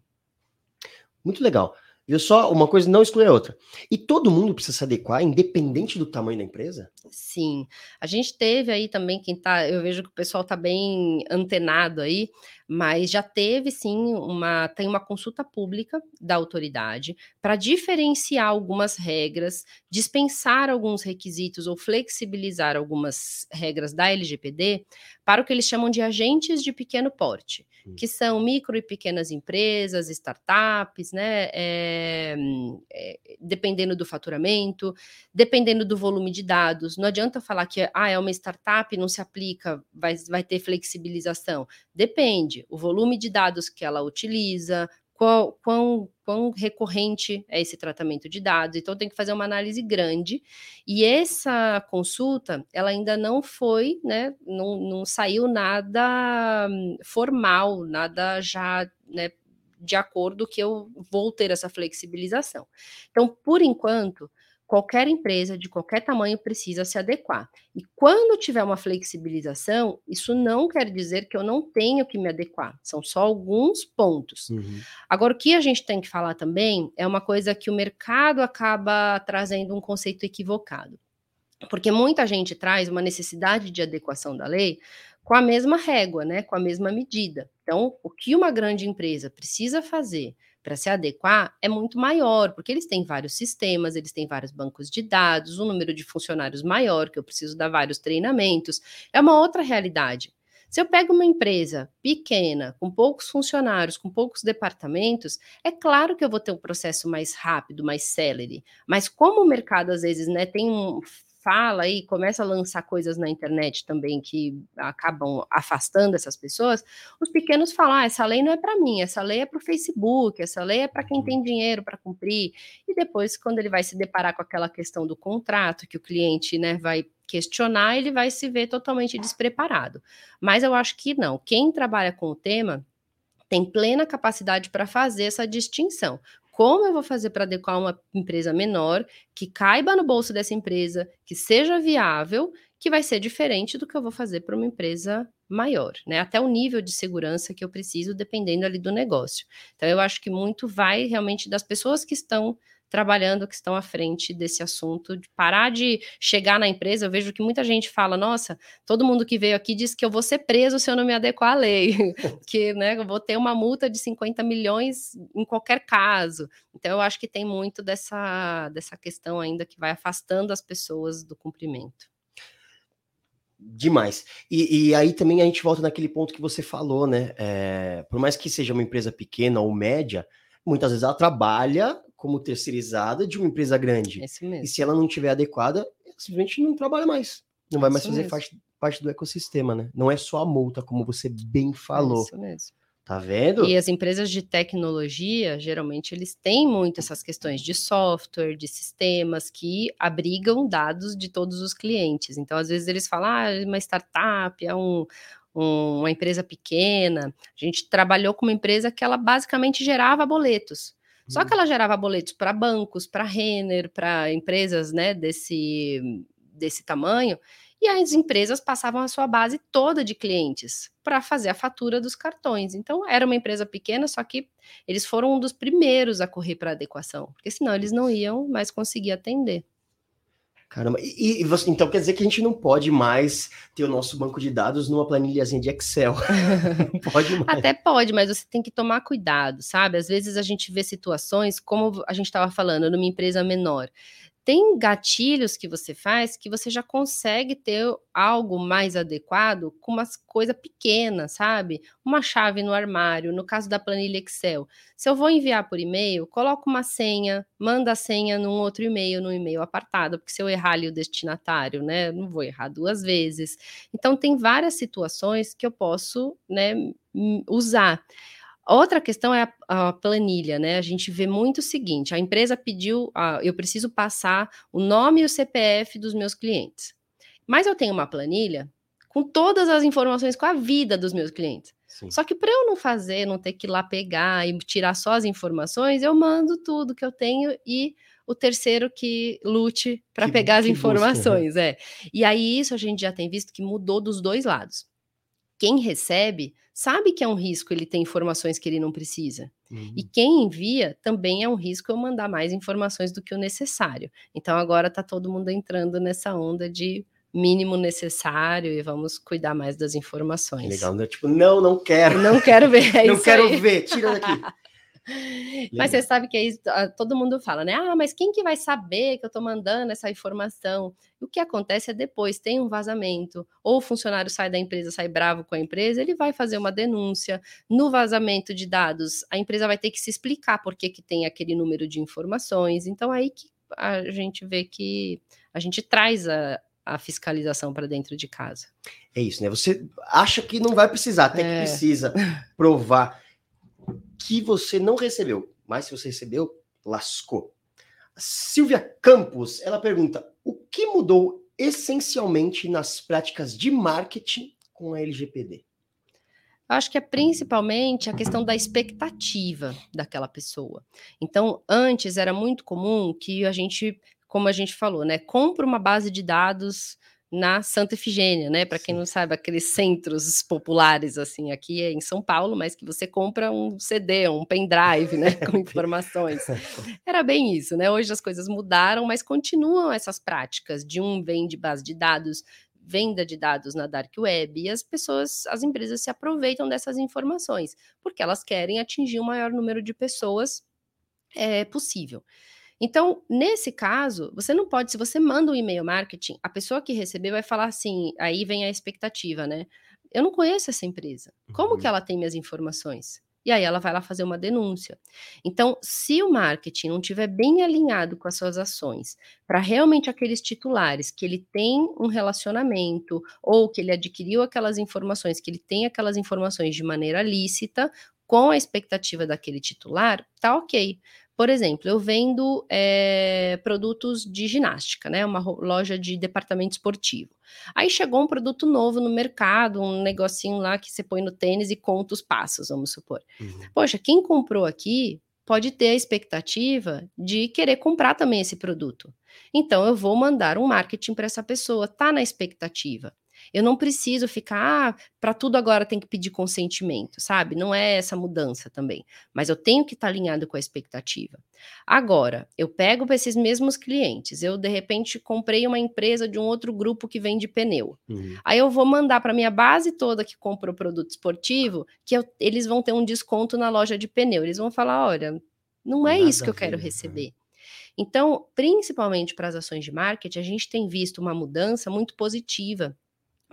Muito legal. Viu só? Uma coisa não exclui a outra. E todo mundo precisa se adequar, independente do tamanho da empresa? Sim. A gente teve aí também, quem tá. Eu vejo que o pessoal tá bem antenado aí, mas já teve sim uma. Tem uma consulta pública da autoridade para diferenciar algumas regras, dispensar alguns requisitos ou flexibilizar algumas regras da LGPD para o que eles chamam de agentes de pequeno porte. Que são micro e pequenas empresas, startups, né? É, é, dependendo do faturamento, dependendo do volume de dados. Não adianta falar que ah, é uma startup, não se aplica, vai, vai ter flexibilização. Depende, o volume de dados que ela utiliza, qual, quão, quão recorrente é esse tratamento de dados. Então, tem que fazer uma análise grande. E essa consulta, ela ainda não foi, né? Não, não saiu nada hum, formal, nada já, né? De acordo que eu vou ter essa flexibilização. Então, por enquanto, qualquer empresa de qualquer tamanho precisa se adequar. E quando tiver uma flexibilização, isso não quer dizer que eu não tenho que me adequar, são só alguns pontos. Uhum. Agora, o que a gente tem que falar também é uma coisa que o mercado acaba trazendo um conceito equivocado. Porque muita gente traz uma necessidade de adequação da lei com a mesma régua, né, com a mesma medida. Então, o que uma grande empresa precisa fazer para se adequar é muito maior, porque eles têm vários sistemas, eles têm vários bancos de dados, um número de funcionários maior, que eu preciso dar vários treinamentos, é uma outra realidade. Se eu pego uma empresa pequena, com poucos funcionários, com poucos departamentos, é claro que eu vou ter um processo mais rápido, mais célere. Mas como o mercado às vezes né, tem um fala e começa a lançar coisas na internet também que acabam afastando essas pessoas, os pequenos falam: ah, essa lei não é para mim, essa lei é para o Facebook, essa lei é para quem tem dinheiro para cumprir. E depois, quando ele vai se deparar com aquela questão do contrato, que o cliente né, vai questionar, ele vai se ver totalmente despreparado. Mas eu acho que não. Quem trabalha com o tema tem plena capacidade para fazer essa distinção. Como eu vou fazer para adequar uma empresa menor, que caiba no bolso dessa empresa, que seja viável, que vai ser diferente do que eu vou fazer para uma empresa maior, né? Até o nível de segurança que eu preciso, dependendo ali do negócio. Então, eu acho que muito vai realmente das pessoas que estão trabalhando, que estão à frente desse assunto, de parar de chegar na empresa. Eu vejo que muita gente fala: nossa, todo mundo que veio aqui diz que eu vou ser preso se eu não me adequar à lei, que né, eu vou ter uma multa de 50 milhões em qualquer caso. Então, eu acho que tem muito dessa, dessa questão ainda que vai afastando as pessoas do cumprimento. Demais. E, e, aí também a gente volta naquele ponto que você falou, né? É, por mais que seja uma empresa pequena ou média, muitas vezes ela trabalha como terceirizada de uma empresa grande. E se ela não tiver adequada, simplesmente não trabalha mais. Não vai mais fazer parte, parte, do ecossistema, né? Não é só a multa, como você bem falou. Isso mesmo. Tá vendo? E as empresas de tecnologia, geralmente, eles têm muito essas questões de software, de sistemas que abrigam dados de todos os clientes. Então, às vezes, eles falam, ah, uma startup, é um, um, uma empresa pequena. A gente trabalhou com uma empresa que ela basicamente gerava boletos. Só que uhum. ela gerava boletos para bancos, para Renner, para empresas né, desse, desse tamanho, e as empresas passavam a sua base toda de clientes para fazer a fatura dos cartões. Então, era uma empresa pequena, só que eles foram um dos primeiros a correr para adequação, porque senão eles não iam mais conseguir atender. Caramba, e, e então quer dizer que a gente não pode mais ter o nosso banco de dados numa planilhazinha de Excel. pode mais. Até pode, mas você tem que tomar cuidado, sabe? Às vezes a gente vê situações, como a gente estava falando, numa empresa menor tem gatilhos que você faz que você já consegue ter algo mais adequado com uma coisa pequena, sabe? Uma chave no armário, no caso da planilha Excel. Se eu vou enviar por e-mail, coloco uma senha, manda a senha num outro e-mail, num e-mail apartado, porque se eu errar ali o destinatário, né, não vou errar duas vezes. Então tem várias situações que eu posso, né, usar. Outra questão é a, a, planilha, né? A gente vê muito o seguinte: a empresa pediu, ah, eu preciso passar o nome e o CPF dos meus clientes. Mas eu tenho uma planilha com todas as informações com a vida dos meus clientes. Sim. Só que para eu não fazer, não ter que ir lá pegar e tirar só as informações, eu mando tudo que eu tenho e o terceiro que lute para pegar as informações, busca, né? é. E aí isso a gente já tem visto que mudou dos dois lados. Quem recebe sabe que é um risco ele ter informações que ele não precisa. Uhum. E quem envia também é um risco eu mandar mais informações do que o necessário. Então agora está todo mundo entrando nessa onda de mínimo necessário e vamos cuidar mais das informações. Legal, né? Tipo, não, não quero. Não quero ver. É não quero aí. ver, tira daqui. Mas você sabe que é isso, todo mundo fala, né? Ah, mas quem que vai saber que eu estou mandando essa informação? O que acontece é depois, tem um vazamento, ou o funcionário sai da empresa, sai bravo com a empresa, ele vai fazer uma denúncia. No vazamento de dados, a empresa vai ter que se explicar por que, que tem aquele número de informações. Então, aí que a gente vê que a gente traz a, a fiscalização para dentro de casa. É isso, né? Você acha que não vai precisar, até é. que precisa provar que você não recebeu, mas se você recebeu, lascou. Silvia Campos, ela pergunta: o que mudou essencialmente nas práticas de marketing com a LGPD? Acho que é principalmente a questão da expectativa daquela pessoa. Então, antes era muito comum que a gente, como a gente falou, né, compra uma base de dados na Santa Efigênia, né? Para quem não sabe, aqueles centros populares assim aqui é em São Paulo, mas que você compra um CD, um pendrive, né, com informações. Era bem isso, né? Hoje as coisas mudaram, mas continuam essas práticas de um vende base de dados, venda de dados na dark web e as pessoas, as empresas se aproveitam dessas informações porque elas querem atingir o maior número de pessoas é, possível. Então, nesse caso, você não pode, se você manda um e-mail marketing, a pessoa que recebeu vai falar assim, aí vem a expectativa, né? Eu não conheço essa empresa. Como uhum. que ela tem minhas informações? E aí ela vai lá fazer uma denúncia. Então, se o marketing não estiver bem alinhado com as suas ações, para realmente aqueles titulares que ele tem um relacionamento ou que ele adquiriu aquelas informações, que ele tem aquelas informações de maneira lícita, com a expectativa daquele titular, tá ok. Por exemplo, eu vendo é, produtos de ginástica, né? Uma loja de departamento esportivo. Aí chegou um produto novo no mercado, um negocinho lá que você põe no tênis e conta os passos, vamos supor. Uhum. Poxa, quem comprou aqui pode ter a expectativa de querer comprar também esse produto. Então, eu vou mandar um marketing para essa pessoa, tá na expectativa. Eu não preciso ficar, ah, para tudo agora tem que pedir consentimento, sabe? Não é essa mudança também. Mas eu tenho que estar tá alinhado com a expectativa. Agora, eu pego para esses mesmos clientes, eu de repente comprei uma empresa de um outro grupo que vende pneu. Uhum. Aí eu vou mandar para minha base toda que comprou produto esportivo, que eu, eles vão ter um desconto na loja de pneu. Eles vão falar: olha, não é Nada isso que eu quero né? receber. Então, principalmente para as ações de marketing, a gente tem visto uma mudança muito positiva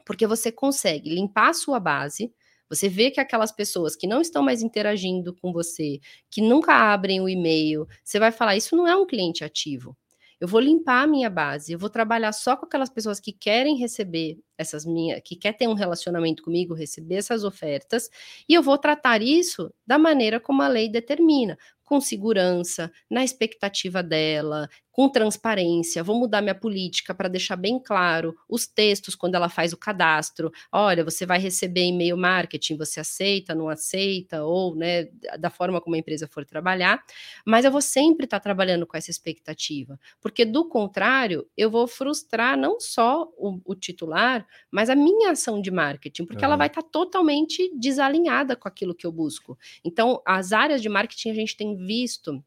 porque você consegue limpar a sua base, você vê que aquelas pessoas que não estão mais interagindo com você, que nunca abrem o e-mail, você vai falar: Isso não é um cliente ativo. Eu vou limpar a minha base, eu vou trabalhar só com aquelas pessoas que querem receber essas minhas, que quer ter um relacionamento comigo, receber essas ofertas, e eu vou tratar isso da maneira como a lei determina com segurança, na expectativa dela, com transparência. Vou mudar minha política para deixar bem claro os textos quando ela faz o cadastro. Olha, você vai receber e-mail marketing, você aceita, não aceita, ou né, da forma como a empresa for trabalhar. Mas eu vou sempre estar tá trabalhando com essa expectativa, porque do contrário, eu vou frustrar não só o, o titular, mas a minha ação de marketing, porque uhum. ela vai estar tá totalmente desalinhada com aquilo que eu busco. Então, as áreas de marketing a gente tem visto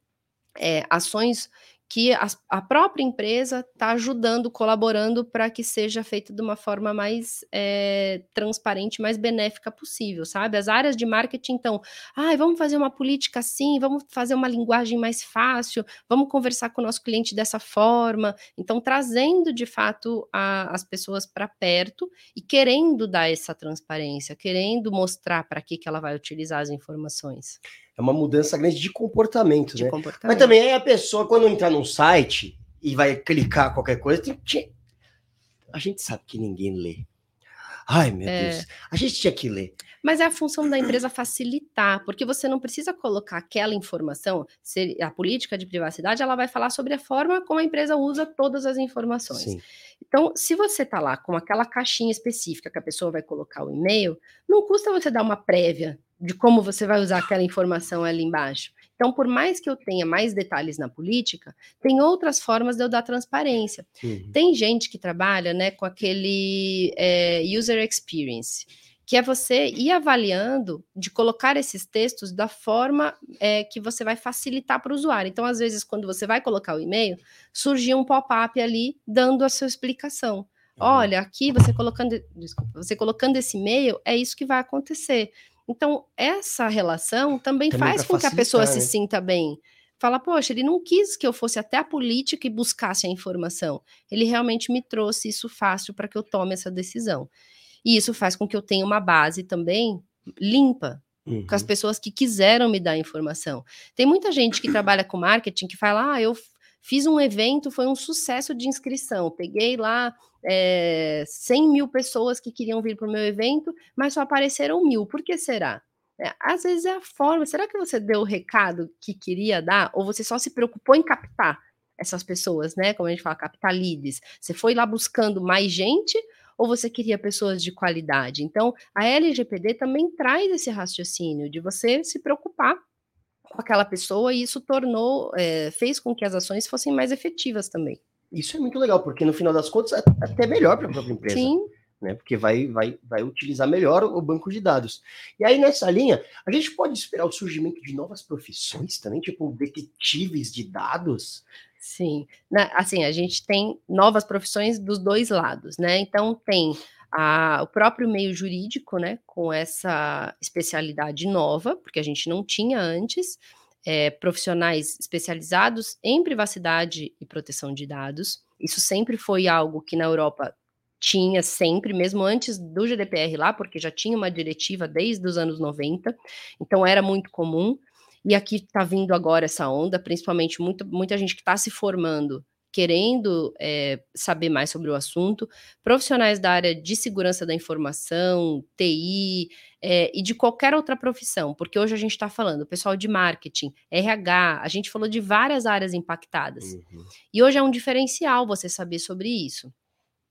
é, ações que a, a própria empresa está ajudando, colaborando para que seja feito de uma forma mais é, transparente, mais benéfica possível, sabe? As áreas de marketing, então, ah, vamos fazer uma política assim, vamos fazer uma linguagem mais fácil, vamos conversar com o nosso cliente dessa forma. Então, trazendo de fato a, as pessoas para perto e querendo dar essa transparência, querendo mostrar para que, que ela vai utilizar as informações é uma mudança grande de comportamento, de né? Comportamento. Mas também é a pessoa, quando entrar num site e vai clicar qualquer coisa, tem... a gente sabe que ninguém lê. Ai, meu é. Deus, a gente tinha que ler. Mas é a função da empresa facilitar, porque você não precisa colocar aquela informação. Se a política de privacidade ela vai falar sobre a forma como a empresa usa todas as informações. Sim. Então, se você está lá com aquela caixinha específica que a pessoa vai colocar o e-mail, não custa você dar uma prévia de como você vai usar aquela informação ali embaixo. Então, por mais que eu tenha mais detalhes na política, tem outras formas de eu dar transparência. Uhum. Tem gente que trabalha né, com aquele é, user experience, que é você ir avaliando de colocar esses textos da forma é, que você vai facilitar para o usuário. Então, às vezes, quando você vai colocar o e-mail, surgia um pop-up ali dando a sua explicação. Uhum. Olha, aqui você colocando, desculpa, você colocando esse e-mail, é isso que vai acontecer. Então, essa relação também, também faz com que a pessoa se sinta bem. Fala, poxa, ele não quis que eu fosse até a política e buscasse a informação. Ele realmente me trouxe isso fácil para que eu tome essa decisão. E isso faz com que eu tenha uma base também limpa, uhum. com as uhum. pessoas que quiseram me dar informação. Tem muita gente que trabalha com marketing que fala, ah, eu fiz um evento, foi um sucesso de inscrição, peguei lá é, eh, 100 mil pessoas que queriam vir para o meu evento, mas só apareceram mil, por que será? É, às vezes é a forma, será que você deu o recado que queria dar, ou você só se preocupou em captar essas pessoas, né, como a gente fala, captar leads, você foi lá buscando mais gente, ou você queria pessoas de qualidade? Então, a LGPD também traz esse raciocínio de você se preocupar com aquela pessoa e isso tornou, é, fez com que as ações fossem mais efetivas também. Isso é muito legal, porque no final das contas é até melhor para a própria empresa. Sim. Né, porque vai, vai, vai utilizar melhor o banco de dados. E aí, nessa linha, a gente pode esperar o surgimento de novas profissões também, tipo detetives de dados? Sim, Na, assim, a gente tem novas profissões dos dois lados, né? Então tem a, o próprio meio jurídico, né, com essa especialidade nova, porque a gente não tinha antes, é, profissionais especializados em privacidade e proteção de dados. Isso sempre foi algo que na Europa tinha sempre, mesmo antes do GDPR lá, porque já tinha uma diretiva desde os anos 90, então era muito comum. E aqui está vindo agora essa onda, principalmente muito, muita gente que está se formando, querendo é, saber mais sobre o assunto, profissionais da área de segurança da informação, TI é, e de qualquer outra profissão, porque hoje a gente está falando, pessoal de marketing, RH, a gente falou de várias áreas impactadas. Uhum. E hoje é um diferencial você saber sobre isso.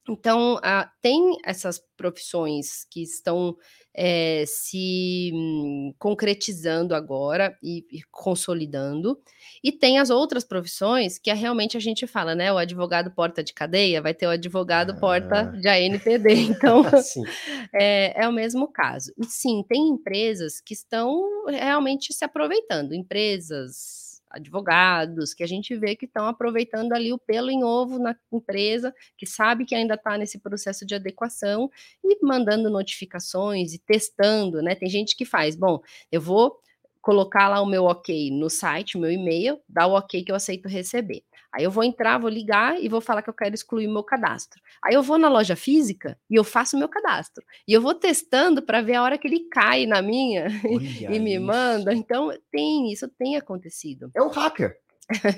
Então, uh, tem essas profissões que estão é, se hum, concretizando agora e, e, consolidando, e tem as outras profissões que é, realmente a gente fala, né? O advogado porta de cadeia vai ter o advogado ah. porta de ANPD. Então, é, é o mesmo caso. E sim, tem empresas que estão realmente se aproveitando, empresas advogados, que a gente vê que estão aproveitando ali o pelo em ovo na empresa, que sabe que ainda está nesse processo de adequação e mandando notificações e testando, né? Tem gente que faz, bom, eu vou colocar lá o meu ok no site, o meu e-mail, dar o ok que eu aceito receber. Aí eu vou entrar, vou ligar e vou falar que eu quero excluir o meu cadastro. Aí eu vou na loja física e eu faço o meu cadastro. E eu vou testando para ver a hora que ele cai na minha e me isso. manda. Então, tem, isso tem acontecido. É um hacker.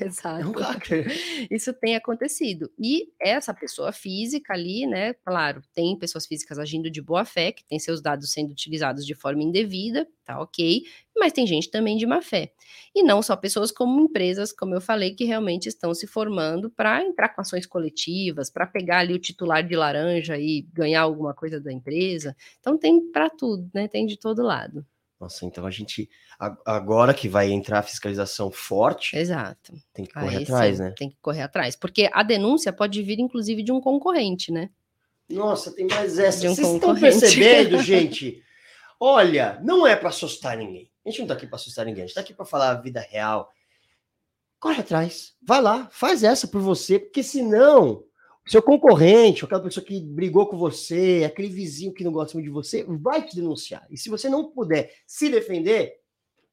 Exato. É um hacker. Isso tem acontecido. E essa pessoa física ali, né? Claro, tem pessoas físicas agindo de boa fé, que tem seus dados sendo utilizados de forma indevida, tá ok, mas tem gente também de má fé. E não só pessoas, como empresas, como eu falei, que realmente estão se formando para entrar com ações coletivas, para pegar ali o titular de laranja e ganhar alguma coisa da empresa. Então tem para tudo, né? Tem de todo lado. Nossa, então a gente agora que vai entrar a fiscalização forte, exato, tem que correr Aí, atrás, sim, né? Tem que correr atrás, porque a denúncia pode vir inclusive de um concorrente, né? Nossa, tem mais essa. Um Vocês estão percebendo, gente? Olha, não é para assustar ninguém. A gente não tá aqui para assustar ninguém, a gente tá aqui para falar a vida real. Corre atrás, vai lá, faz essa por você, porque senão seu concorrente, aquela pessoa que brigou com você, aquele vizinho que não gosta muito de você, vai te denunciar. E se você não puder se defender,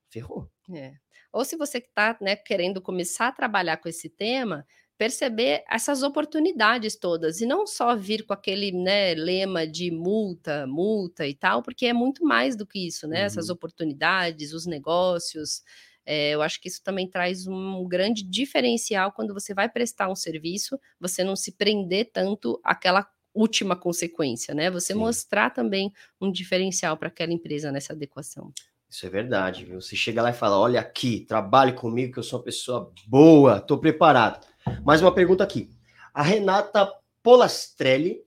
ferrou. É. Ou se você está né, querendo começar a trabalhar com esse tema, perceber essas oportunidades todas e não só vir com aquele né, lema de multa, multa e tal, porque é muito mais do que isso, né? Uhum. Essas oportunidades, os negócios, é, eu acho que isso também traz um grande diferencial quando você vai prestar um serviço, você não se prender tanto àquela última consequência, né? Você Sim. mostrar também um diferencial para aquela empresa nessa adequação. Isso é verdade, viu? Você chega lá e fala: olha aqui, trabalhe comigo, que eu sou uma pessoa boa, estou preparado. Mais uma pergunta aqui. A Renata Polastrelli,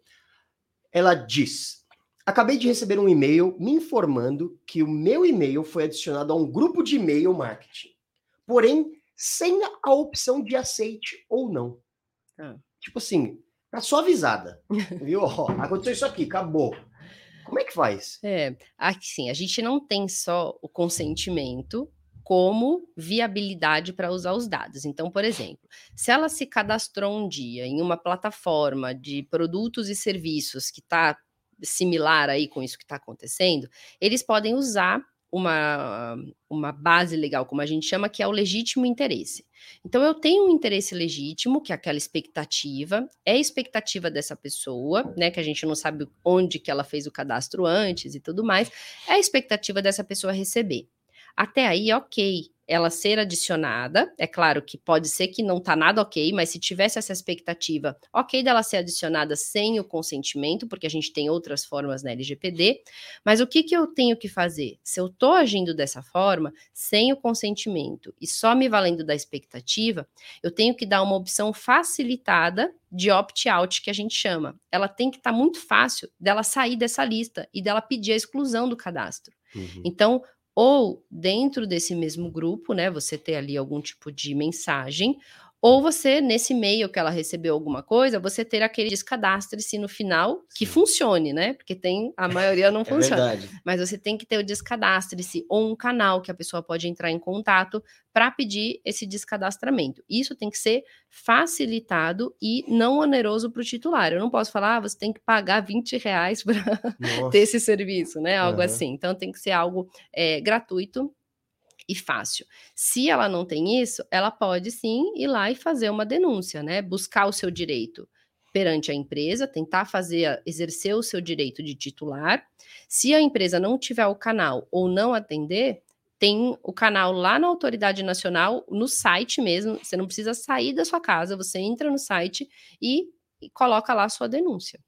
ela diz: Acabei de receber um e-mail me informando que o meu e-mail foi adicionado a um grupo de e-mail marketing, porém sem a opção de aceite ou não. Ah. Tipo assim, tá só avisada, viu? Ó, aconteceu isso aqui, acabou. Como é que faz? É, assim, a gente não tem só o consentimento, como viabilidade para usar os dados. Então, por exemplo, se ela se cadastrou um dia em uma plataforma de produtos e serviços que está similar aí com isso que está acontecendo, eles podem usar uma, uma base legal, como a gente chama, que é o legítimo interesse. Então, eu tenho um interesse legítimo, que é aquela expectativa, é a expectativa dessa pessoa, né? Que a gente não sabe onde que ela fez o cadastro antes e tudo mais, é a expectativa dessa pessoa receber. Até aí, ok ela ser adicionada. É claro que pode ser que não tá nada ok, mas se tivesse essa expectativa, ok dela ser adicionada sem o consentimento, porque a gente tem outras formas na LGPD. Mas o que, que eu tenho que fazer? Se eu tô agindo dessa forma, sem o consentimento e só me valendo da expectativa, eu tenho que dar uma opção facilitada de opt-out que a gente chama. Ela tem que estar tá muito fácil dela sair dessa lista e dela pedir a exclusão do cadastro. Uhum. Então, ou dentro desse mesmo grupo, né, você ter ali algum tipo de mensagem, ou você, nesse e-mail que ela recebeu alguma coisa, você ter aquele descadastre-se no final que Sim. funcione, né? Porque tem, a maioria não é funciona. Verdade. Mas você tem que ter o descadastre-se ou um canal que a pessoa pode entrar em contato para pedir esse descadastramento. Isso tem que ser facilitado e não oneroso para o titular. Eu não posso falar, ah, você tem que pagar 20 reais para ter esse serviço, né? Algo uhum. assim. Então tem que ser algo é, gratuito e fácil. Se ela não tem isso, ela pode sim ir lá e fazer uma denúncia, né? Buscar o seu direito perante a empresa, tentar fazer, exercer o seu direito de titular. Se a empresa não tiver o canal ou não atender, tem o canal lá na autoridade nacional, no site mesmo. Você não precisa sair da sua casa, você entra no site e, e coloca lá a sua denúncia.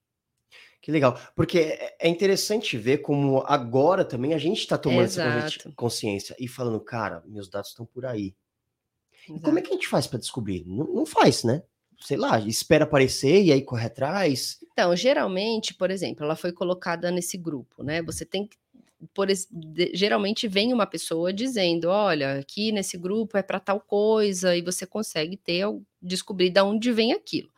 Que legal, porque é, é interessante ver como agora também a gente está tomando Exato. essa consciência e falando, cara, meus dados estão por aí. E como é que a gente faz para descobrir? Não, não, faz, né? Sei lá, espera aparecer e aí corre atrás. Então, geralmente, por exemplo, ela foi colocada nesse grupo, né? Você tem que por, geralmente vem uma pessoa dizendo, olha, aqui nesse grupo é para tal coisa, e você consegue ter descobrir de onde vem aquilo.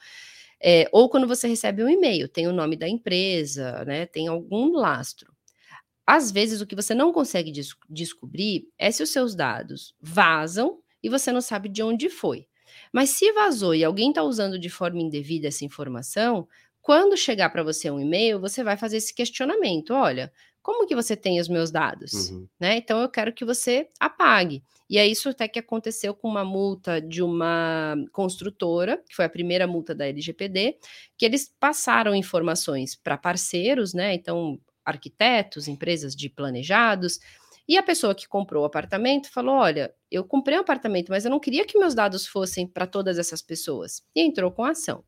É, ou quando você recebe um e-mail, tem o nome da empresa, né? Tem algum lastro. Às vezes, o que você não consegue des descobrir é se os seus dados vazam e você não sabe de onde foi. Mas se vazou e alguém está usando de forma indevida essa informação, quando chegar para você um e-mail, você vai fazer esse questionamento: olha, como que você tem os meus dados? Uhum. Né? Então eu quero que você apague. E é isso até que aconteceu com uma multa de uma construtora, que foi a primeira multa da LGPD, que eles passaram informações para parceiros, né? Então, arquitetos, empresas de planejados, e a pessoa que comprou o apartamento falou: Olha, eu comprei um apartamento, mas eu não queria que meus dados fossem para todas essas pessoas. E entrou com a ação.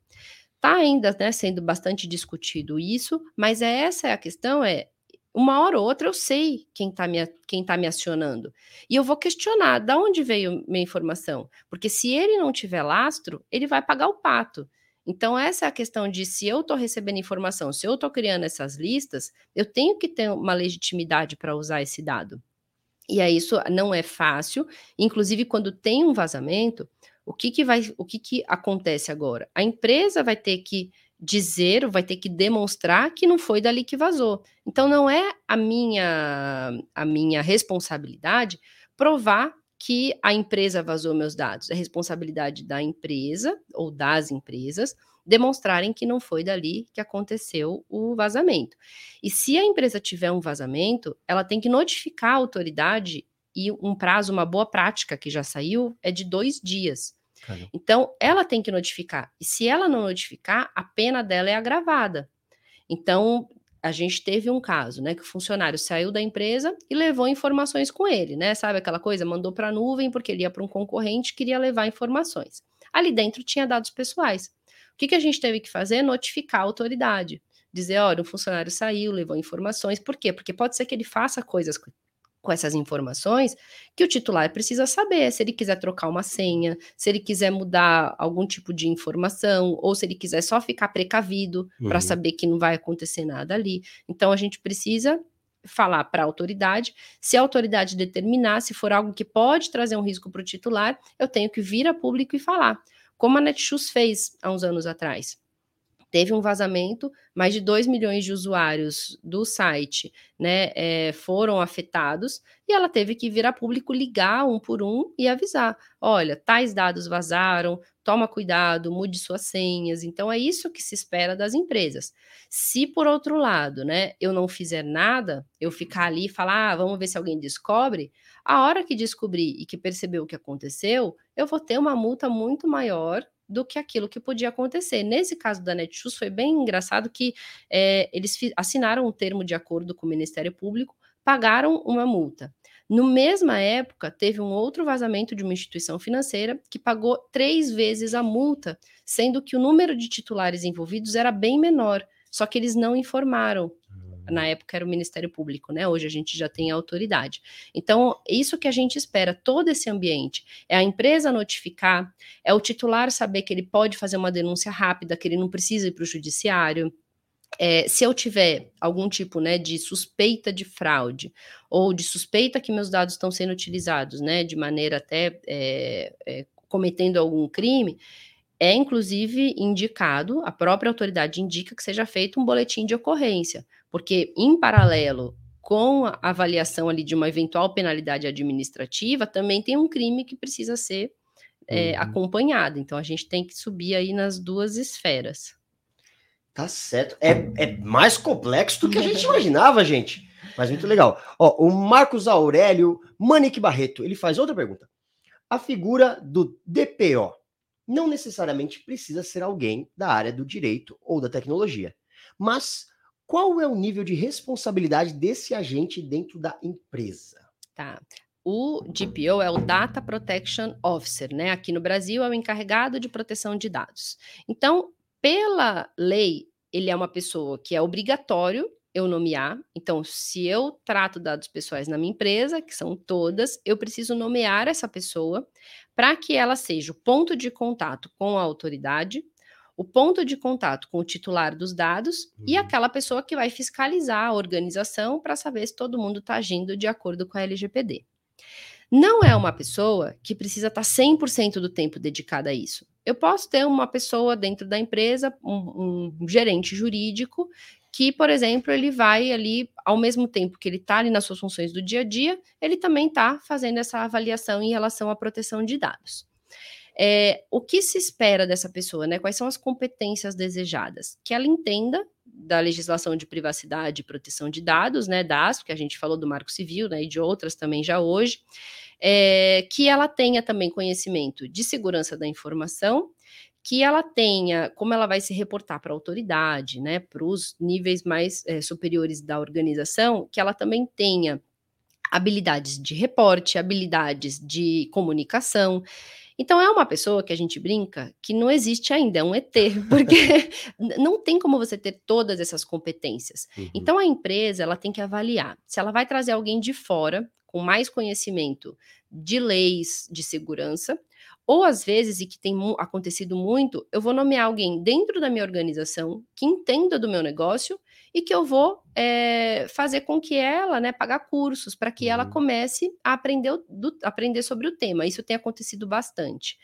Está ainda né, sendo bastante discutido isso, mas é essa é a questão: é uma hora ou outra eu sei quem está me, quem tá me acionando. E eu vou questionar de onde veio minha informação. Porque se ele não tiver lastro, ele vai pagar o pato. Então, essa é a questão de se eu estou recebendo informação, se eu estou criando essas listas, eu tenho que ter uma legitimidade para usar esse dado. E aí, isso não é fácil. Inclusive, quando tem um vazamento, o que, que vai, o que, que acontece agora? A empresa vai ter que dizer, vai ter que demonstrar que não foi dali que vazou. Então não é a minha a minha responsabilidade provar que a empresa vazou meus dados. É responsabilidade da empresa ou das empresas demonstrarem que não foi dali que aconteceu o vazamento. E se a empresa tiver um vazamento, ela tem que notificar a autoridade e um prazo, uma boa prática que já saiu, é de dois dias. Então, ela tem que notificar. E se ela não notificar, a pena dela é agravada. Então, a gente teve um caso, né, que o funcionário saiu da empresa e levou informações com ele, né? Sabe aquela coisa, mandou para a nuvem porque ele ia para um concorrente, queria levar informações. Ali dentro tinha dados pessoais. O que, que a gente teve que fazer? Notificar a autoridade. Dizer, olha, o funcionário saiu, levou informações. Por quê? Porque pode ser que ele faça coisas com essas informações que o titular precisa saber se ele quiser trocar uma senha, se ele quiser mudar algum tipo de informação, ou se ele quiser só ficar precavido uhum. para saber que não vai acontecer nada ali. Então a gente precisa falar para a autoridade. Se a autoridade determinar, se for algo que pode trazer um risco para o titular, eu tenho que vir a público e falar, como a Netshoes fez há uns anos atrás teve um vazamento, mais de 2 milhões de usuários do site né, é, foram afetados, e ela teve que vir a público ligar um por um e avisar: olha, tais dados vazaram, toma cuidado, mude suas senhas. Então é isso que se espera das empresas. Se por outro lado, né, eu não fizer nada, eu ficar ali e falar, ah, vamos ver se alguém descobre, a hora que descobrir e que perceber o que aconteceu, eu vou ter uma multa muito maior do que aquilo que podia acontecer. Nesse caso da Netshoes foi bem engraçado que é, eles assinaram um termo de acordo com o Ministério Público, pagaram uma multa. No mesma época, teve um outro vazamento de uma instituição financeira que pagou três vezes a multa, sendo que o número de titulares envolvidos era bem menor, só que eles não informaram na época era o Ministério Público, né? Hoje a gente já tem a autoridade. Então, isso que a gente espera, todo esse ambiente, é a empresa notificar, é o titular saber que ele pode fazer uma denúncia rápida, que ele não precisa ir para o judiciário. É, se eu tiver algum tipo né, de suspeita de fraude ou de suspeita que meus dados estão sendo utilizados, né, de maneira até é, é, cometendo algum crime, é inclusive indicado, a própria autoridade indica que seja feito um boletim de ocorrência, porque em paralelo com a avaliação ali de uma eventual penalidade administrativa, também tem um crime que precisa ser é, uhum. acompanhado. Então a gente tem que subir aí nas duas esferas. Tá certo. É, é mais complexo do que a gente imaginava, gente. Mas muito legal. Ó, o Marcos Aurélio Manique Barreto, ele faz outra pergunta. A figura do DPO não necessariamente precisa ser alguém da área do direito ou da tecnologia, mas qual é o nível de responsabilidade desse agente dentro da empresa? Tá. O DPO é o Data Protection Officer, né? Aqui no Brasil é o encarregado de proteção de dados. Então, pela lei, ele é uma pessoa que é obrigatório eu nomear. Então, se eu trato dados pessoais na minha empresa, que são todas, eu preciso nomear essa pessoa para que ela seja o ponto de contato com a autoridade o ponto de contato com o titular dos dados uhum. e aquela pessoa que vai fiscalizar a organização para saber se todo mundo está agindo de acordo com a LGPD. Não é uma pessoa que precisa estar tá 100% do tempo dedicada a isso. Eu posso ter uma pessoa dentro da empresa, um, um gerente jurídico, que, por exemplo, ele vai ali, ao mesmo tempo que ele está ali nas suas funções do dia a dia, ele também está fazendo essa avaliação em relação à proteção de dados. É, o que se espera dessa pessoa, né? Quais são as competências desejadas? Que ela entenda da legislação de privacidade e proteção de dados, né, das, que a gente falou do Marco Civil, né, e de outras também já hoje, é, que ela tenha também conhecimento de segurança da informação, que ela tenha, como ela vai se reportar para a autoridade, né, para os níveis mais é, superiores da organização, que ela também tenha habilidades de reporte, habilidades de comunicação, então é uma pessoa que a gente brinca que não existe ainda, é um ET, porque não tem como você ter todas essas competências. Uhum. Então a empresa ela tem que avaliar se ela vai trazer alguém de fora com mais conhecimento de leis de segurança, ou às vezes, e que tem acontecido muito, eu vou nomear alguém dentro da minha organização que entenda do meu negócio e que eu vou é, fazer com que ela, né, pagar cursos para que uhum. ela comece a aprender, do, aprender sobre o tema. Isso tem acontecido bastante.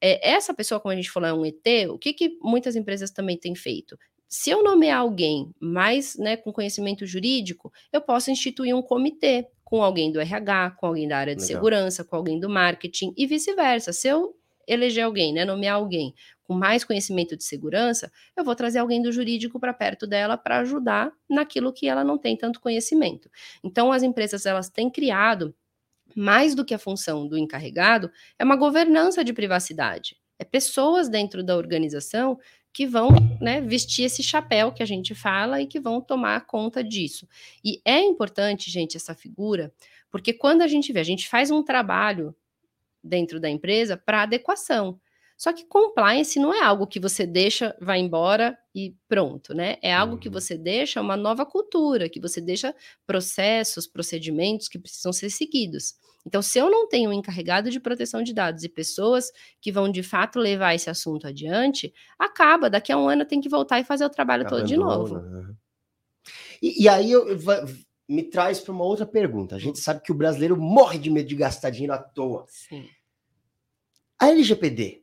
É, essa pessoa, como a gente falou, é um ET, o que, que muitas empresas também têm feito? Se eu nomear alguém mais né, com conhecimento jurídico, eu posso instituir um comitê com alguém do RH, com alguém da área de Legal. segurança, com alguém do marketing e vice-versa. Se eu eleger alguém, né, nomear alguém com mais conhecimento de segurança, eu vou trazer alguém do jurídico para perto dela para ajudar naquilo que ela não tem tanto conhecimento. Então, as empresas elas têm criado mais do que a função do encarregado, é uma governança de privacidade. É pessoas dentro da organização que vão né, vestir esse chapéu que a gente fala e que vão tomar conta disso. E é importante, gente, essa figura, porque quando a gente vê, a gente faz um trabalho dentro da empresa para adequação. Só que compliance não é algo que você deixa, vai embora e pronto, né? É algo uhum. que você deixa uma nova cultura, que você deixa processos, procedimentos que precisam ser seguidos. Então, se eu não tenho um encarregado de proteção de dados e pessoas que vão de fato levar esse assunto adiante, acaba, daqui a um ano tem que voltar e fazer o trabalho todo de novo. Né? E, e, aí eu, me traz para uma outra pergunta. A gente sabe que o brasileiro morre de medo de gastar dinheiro à toa. Sim. A LGPD,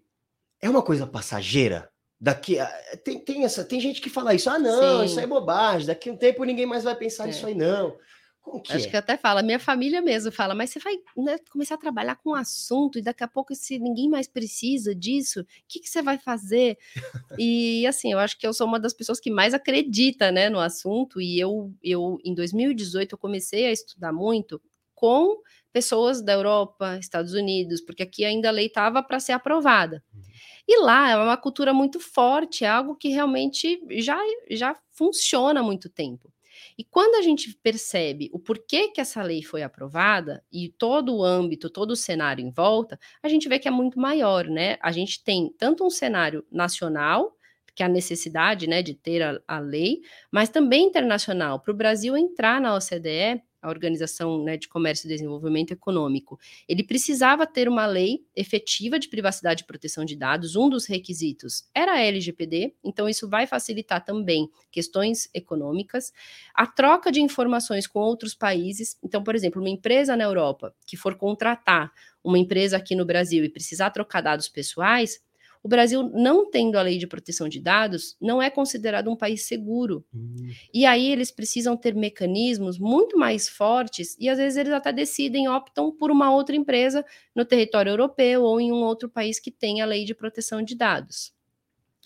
é uma coisa passageira? Daqui tem, tem essa tem gente que fala isso, ah não, Sim. isso é bobagem, daqui a um tempo ninguém mais vai pensar é. nisso aí não. Acho é? que até fala, minha família mesmo fala, mas você vai né, começar a trabalhar com um assunto e daqui a pouco, se ninguém mais precisa disso, o que, que você vai fazer? e assim, eu acho que eu sou uma das pessoas que mais acredita né, no assunto, e eu, eu, em 2018, eu comecei a estudar muito com pessoas da Europa, Estados Unidos, porque aqui ainda a lei estava para ser aprovada. Uhum. E lá é uma cultura muito forte, é algo que realmente já, já funciona há muito tempo. E quando a gente percebe o porquê que essa lei foi aprovada e todo o âmbito, todo o cenário em volta, a gente vê que é muito maior, né? A gente tem tanto um cenário nacional, que é a necessidade né, de ter a, a lei, mas também internacional. Para o Brasil entrar na OCDE, a Organização né, de Comércio e Desenvolvimento Econômico, ele precisava ter uma lei efetiva de privacidade e proteção de dados. Um dos requisitos era a LGPD, então isso vai facilitar também questões econômicas, a troca de informações com outros países. Então, por exemplo, uma empresa na Europa que for contratar uma empresa aqui no Brasil e precisar trocar dados pessoais, o Brasil, não tendo a lei de proteção de dados, não é considerado um país seguro. Hum. E aí eles precisam ter mecanismos muito mais fortes e às vezes eles até decidem, optam por uma outra empresa no território europeu ou em um outro país que tem a lei de proteção de dados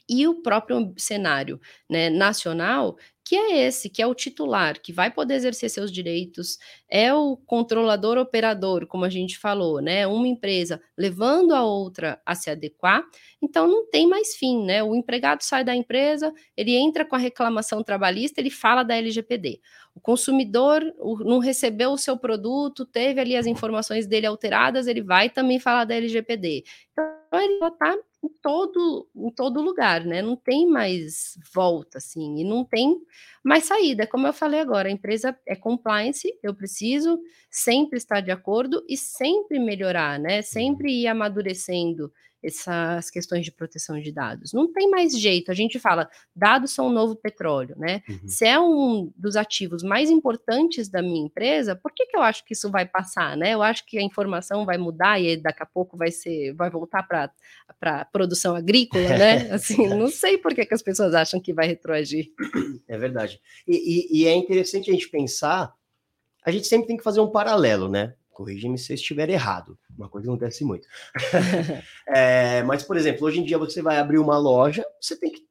e o próprio cenário né, nacional, que é esse, que é o titular, que vai poder exercer seus direitos, é o controlador operador, como a gente falou, né? Uma empresa levando a outra a se adequar, então não tem mais fim, né? O empregado sai da empresa, ele entra com a reclamação trabalhista, ele fala da LGPD. O consumidor não recebeu o seu produto, teve ali as informações dele alteradas, ele vai também falar da LGPD. Então ele está em todo, em todo lugar, né? Não tem mais volta, assim, e não tem mais saída. Como eu falei agora, a empresa é compliance, eu preciso sempre estar de acordo e sempre melhorar, né? Sempre ir amadurecendo essas questões de proteção de dados. Não tem mais jeito. A gente fala, dados são o novo petróleo, né? Uhum. Se é um dos ativos mais importantes da minha empresa, por que, que eu acho que isso vai passar, né? Eu acho que a informação vai mudar e daqui a pouco vai ser, vai voltar para a produção agrícola, né? Assim, não sei por que, que as pessoas acham que vai retroagir. É verdade. E, e, e é interessante a gente pensar, a gente sempre tem que fazer um paralelo, né? Corrija-me se eu estiver errado, uma coisa que acontece muito. é, mas, por exemplo, hoje em dia você vai abrir uma loja, você tem que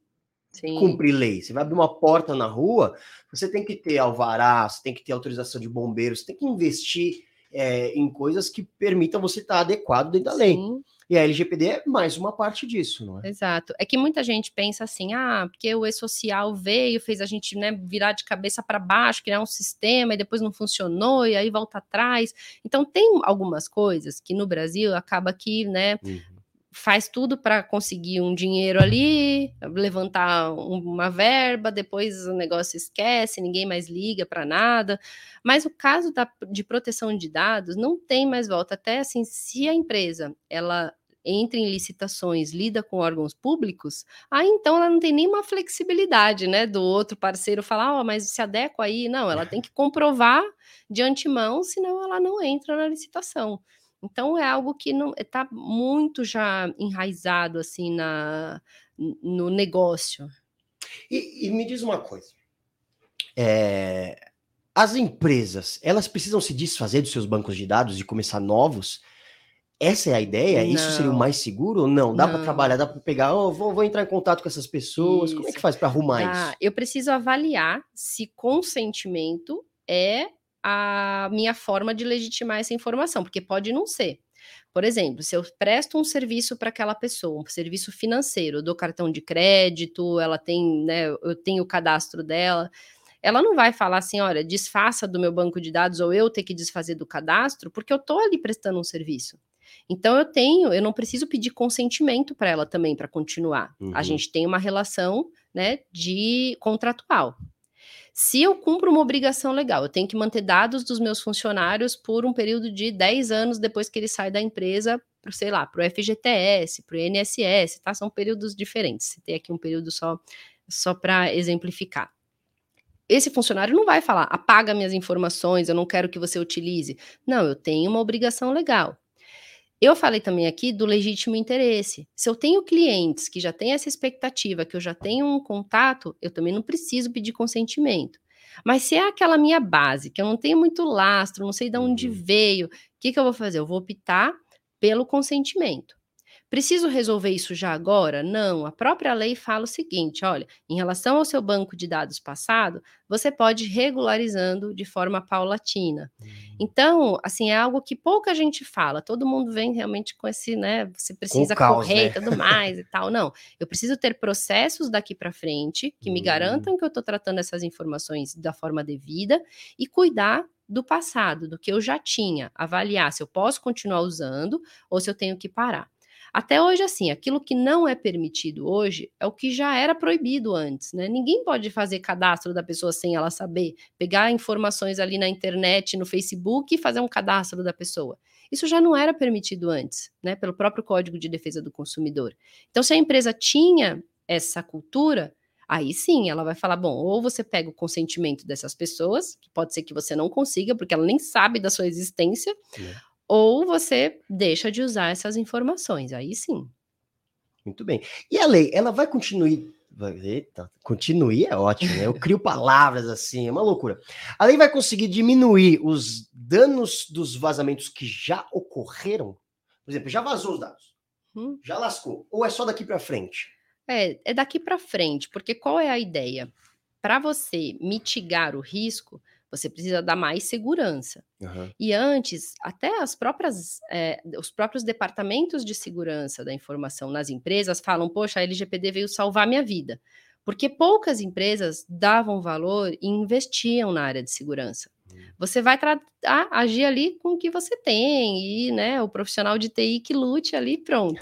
Sim. cumprir lei. Você vai abrir uma porta na rua, você tem que ter alvará, você tem que ter autorização de bombeiros, você tem que investir é, em coisas que permitam você estar adequado dentro da lei. Sim. E a LGPD é mais uma parte disso, não é? Exato. É que muita gente pensa assim, ah, porque o e-social veio, fez a gente né, virar de cabeça para baixo, criar um sistema e depois não funcionou e aí volta atrás. Então tem algumas coisas que no Brasil acaba que, né, uhum faz tudo para conseguir um dinheiro ali, levantar uma verba, depois o negócio esquece, ninguém mais liga para nada. Mas o caso da, de proteção de dados não tem mais volta. Até assim, se a empresa ela entra em licitações, lida com órgãos públicos, aí então ela não tem nenhuma flexibilidade, né, do outro parceiro falar, ó, oh, mas se adequa aí, não, ela tem que comprovar de antemão, senão ela não entra na licitação. Então é algo que não está muito já enraizado assim na, no negócio. E, e me diz uma coisa: é, as empresas elas precisam se desfazer dos seus bancos de dados e começar novos? Essa é a ideia? Não. Isso seria o mais seguro ou não? Dá para trabalhar, dá para pegar, oh, vou, vou, entrar em contato com essas pessoas. Isso. Como é que faz para arrumar ah, isso? Eu preciso avaliar se consentimento é a minha forma de legitimar essa informação, porque pode não ser. Por exemplo, se eu presto um serviço para aquela pessoa, um serviço financeiro, eu dou cartão de crédito, ela tem, né, eu tenho o cadastro dela, ela não vai falar assim, olha, desfaça do meu banco de dados ou eu ter que desfazer do cadastro, porque eu estou ali prestando um serviço. Então eu tenho, eu não preciso pedir consentimento para ela também para continuar. Uhum. A gente tem uma relação, né, de contratual. Se eu cumpro uma obrigação legal, eu tenho que manter dados dos meus funcionários por um período de 10 anos depois que ele sai da empresa, para sei lá, para o FGTS, para o INSS, tá? São períodos diferentes. Tem aqui um período só, só para exemplificar. Esse funcionário não vai falar, apaga minhas informações, eu não quero que você utilize. Não, eu tenho uma obrigação legal. Eu falei também aqui do legítimo interesse. Se eu tenho clientes que já têm essa expectativa, que eu já tenho um contato, eu também não preciso pedir consentimento. Mas se é aquela minha base, que eu não tenho muito lastro, não sei de onde uhum. veio, o que, que eu vou fazer? Eu vou optar pelo consentimento. Preciso resolver isso já agora? Não, a própria lei fala o seguinte: olha, em relação ao seu banco de dados passado, você pode ir regularizando de forma paulatina. Hum. Então, assim, é algo que pouca gente fala. Todo mundo vem realmente com esse, né? Você precisa caos, correr e né? tudo mais e tal. Não, eu preciso ter processos daqui para frente que me hum. garantam que eu estou tratando essas informações da forma devida e cuidar do passado, do que eu já tinha, avaliar se eu posso continuar usando ou se eu tenho que parar. Até hoje, assim, aquilo que não é permitido hoje é o que já era proibido antes, né? Ninguém pode fazer cadastro da pessoa sem ela saber, pegar informações ali na internet, no Facebook e fazer um cadastro da pessoa. Isso já não era permitido antes, né? Pelo próprio Código de Defesa do Consumidor. Então, se a empresa tinha essa cultura, aí sim ela vai falar: bom, ou você pega o consentimento dessas pessoas, que pode ser que você não consiga, porque ela nem sabe da sua existência, é ou você deixa de usar essas informações, aí sim. Muito bem. E a lei, ela vai continuar. Eita, continue é ótimo, né? Eu crio palavras assim, é uma loucura. A lei vai conseguir diminuir os danos dos vazamentos que já ocorreram? Por exemplo, já vazou os dados, hum. já lascou, ou é só daqui para frente? É, é daqui para frente, porque qual é a ideia? Para você mitigar o risco, você precisa dar mais segurança. Uhum. E antes, até as próprias, é, os próprios departamentos de segurança da informação nas empresas falam: poxa, a LGPD veio salvar minha vida. Porque poucas empresas davam valor e investiam na área de segurança. Uhum. Você vai agir ali com o que você tem, e né, o profissional de TI que lute ali, pronto.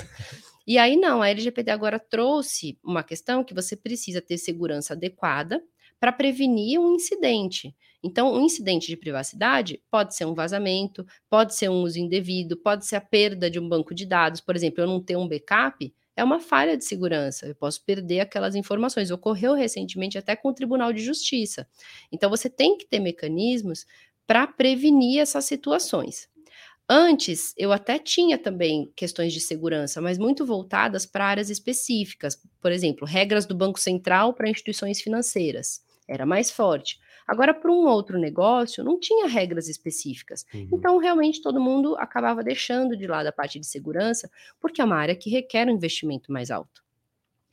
E aí não, a LGPD agora trouxe uma questão que você precisa ter segurança adequada para prevenir um incidente. Então, um incidente de privacidade pode ser um vazamento, pode ser um uso indevido, pode ser a perda de um banco de dados. Por exemplo, eu não ter um backup é uma falha de segurança. Eu posso perder aquelas informações. Ocorreu recentemente até com o Tribunal de Justiça. Então, você tem que ter mecanismos para prevenir essas situações. Antes, eu até tinha também questões de segurança, mas muito voltadas para áreas específicas. Por exemplo, regras do Banco Central para instituições financeiras. Era mais forte. Agora, para um outro negócio, não tinha regras específicas. Uhum. Então, realmente, todo mundo acabava deixando de lado a parte de segurança, porque é uma área que requer um investimento mais alto.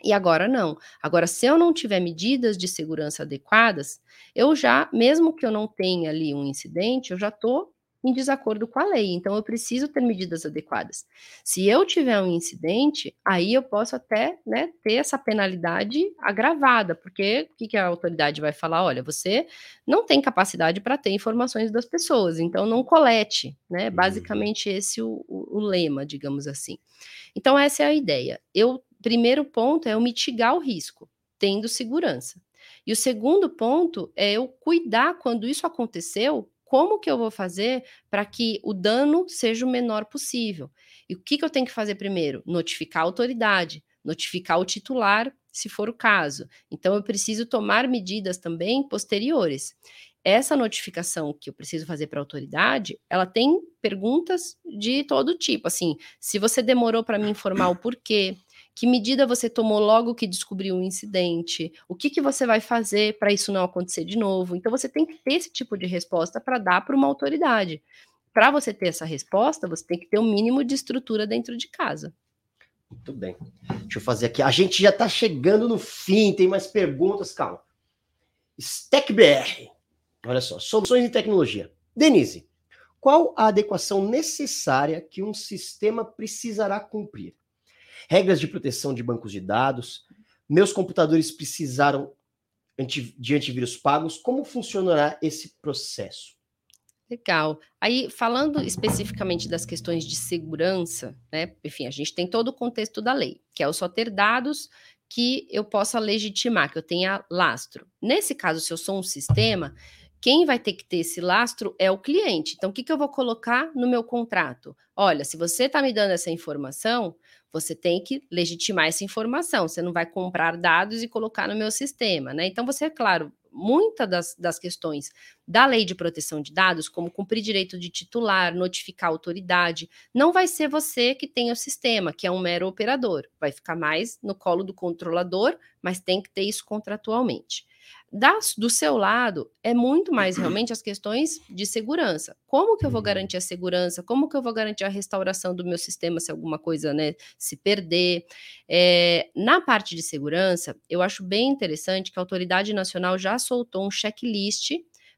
E agora não. Agora, se eu não tiver medidas de segurança adequadas, eu já, mesmo que eu não tenha ali um incidente, eu já estou em desacordo com a lei. Então, eu preciso ter medidas adequadas. Se eu tiver um incidente, aí eu posso até né, ter essa penalidade agravada, porque o que, a autoridade vai falar? Olha, você não tem capacidade para ter informações das pessoas, então não colete, né? Uhum. Basicamente, esse é o, o, o lema, digamos assim. Então, essa é a ideia. Eu, primeiro ponto é eu mitigar o risco, tendo segurança. E o segundo ponto é eu cuidar quando isso aconteceu como que eu vou fazer para que o dano seja o menor possível? E o que, que eu tenho que fazer primeiro? Notificar a autoridade, notificar o titular, se for o caso. Então, eu preciso tomar medidas também posteriores. Essa notificação que eu preciso fazer para a autoridade, ela tem perguntas de todo tipo. Assim, se você demorou para me informar o porquê, que medida você tomou logo que descobriu o um incidente? O que, que você vai fazer para isso não acontecer de novo? Então, você tem que ter esse tipo de resposta para dar para uma autoridade. Para você ter essa resposta, você tem que ter um mínimo de estrutura dentro de casa. Muito bem. Deixa eu fazer aqui. A gente já está chegando no fim, tem mais perguntas, calma. StackBR. Olha só, soluções de tecnologia. Denise, qual a adequação necessária que um sistema precisará cumprir? Regras de proteção de bancos de dados. Meus computadores precisaram de antivírus pagos. Como funcionará esse processo? Legal. Aí, falando especificamente das questões de segurança, né? Enfim, a gente tem todo o contexto da lei, que é o só ter dados que eu possa legitimar, que eu tenha lastro. Nesse caso, se eu sou um sistema, quem vai ter que ter esse lastro é o cliente. Então, o que, que eu vou colocar no meu contrato? Olha, se você está me dando essa informação, você tem que legitimar essa informação. Você não vai comprar dados e colocar no meu sistema, né? Então, você, é claro, muitas das, das questões da lei de proteção de dados, como cumprir direito de titular, notificar autoridade, não vai ser você que tem o sistema, que é um mero operador. Vai ficar mais no colo do controlador, mas tem que ter isso contratualmente. Das, do seu lado, é muito mais realmente as questões de segurança. Como que eu vou uhum. garantir a segurança? Como que eu vou garantir a restauração do meu sistema se alguma coisa né, se perder? É, na parte de segurança, eu acho bem interessante que a Autoridade Nacional já soltou um checklist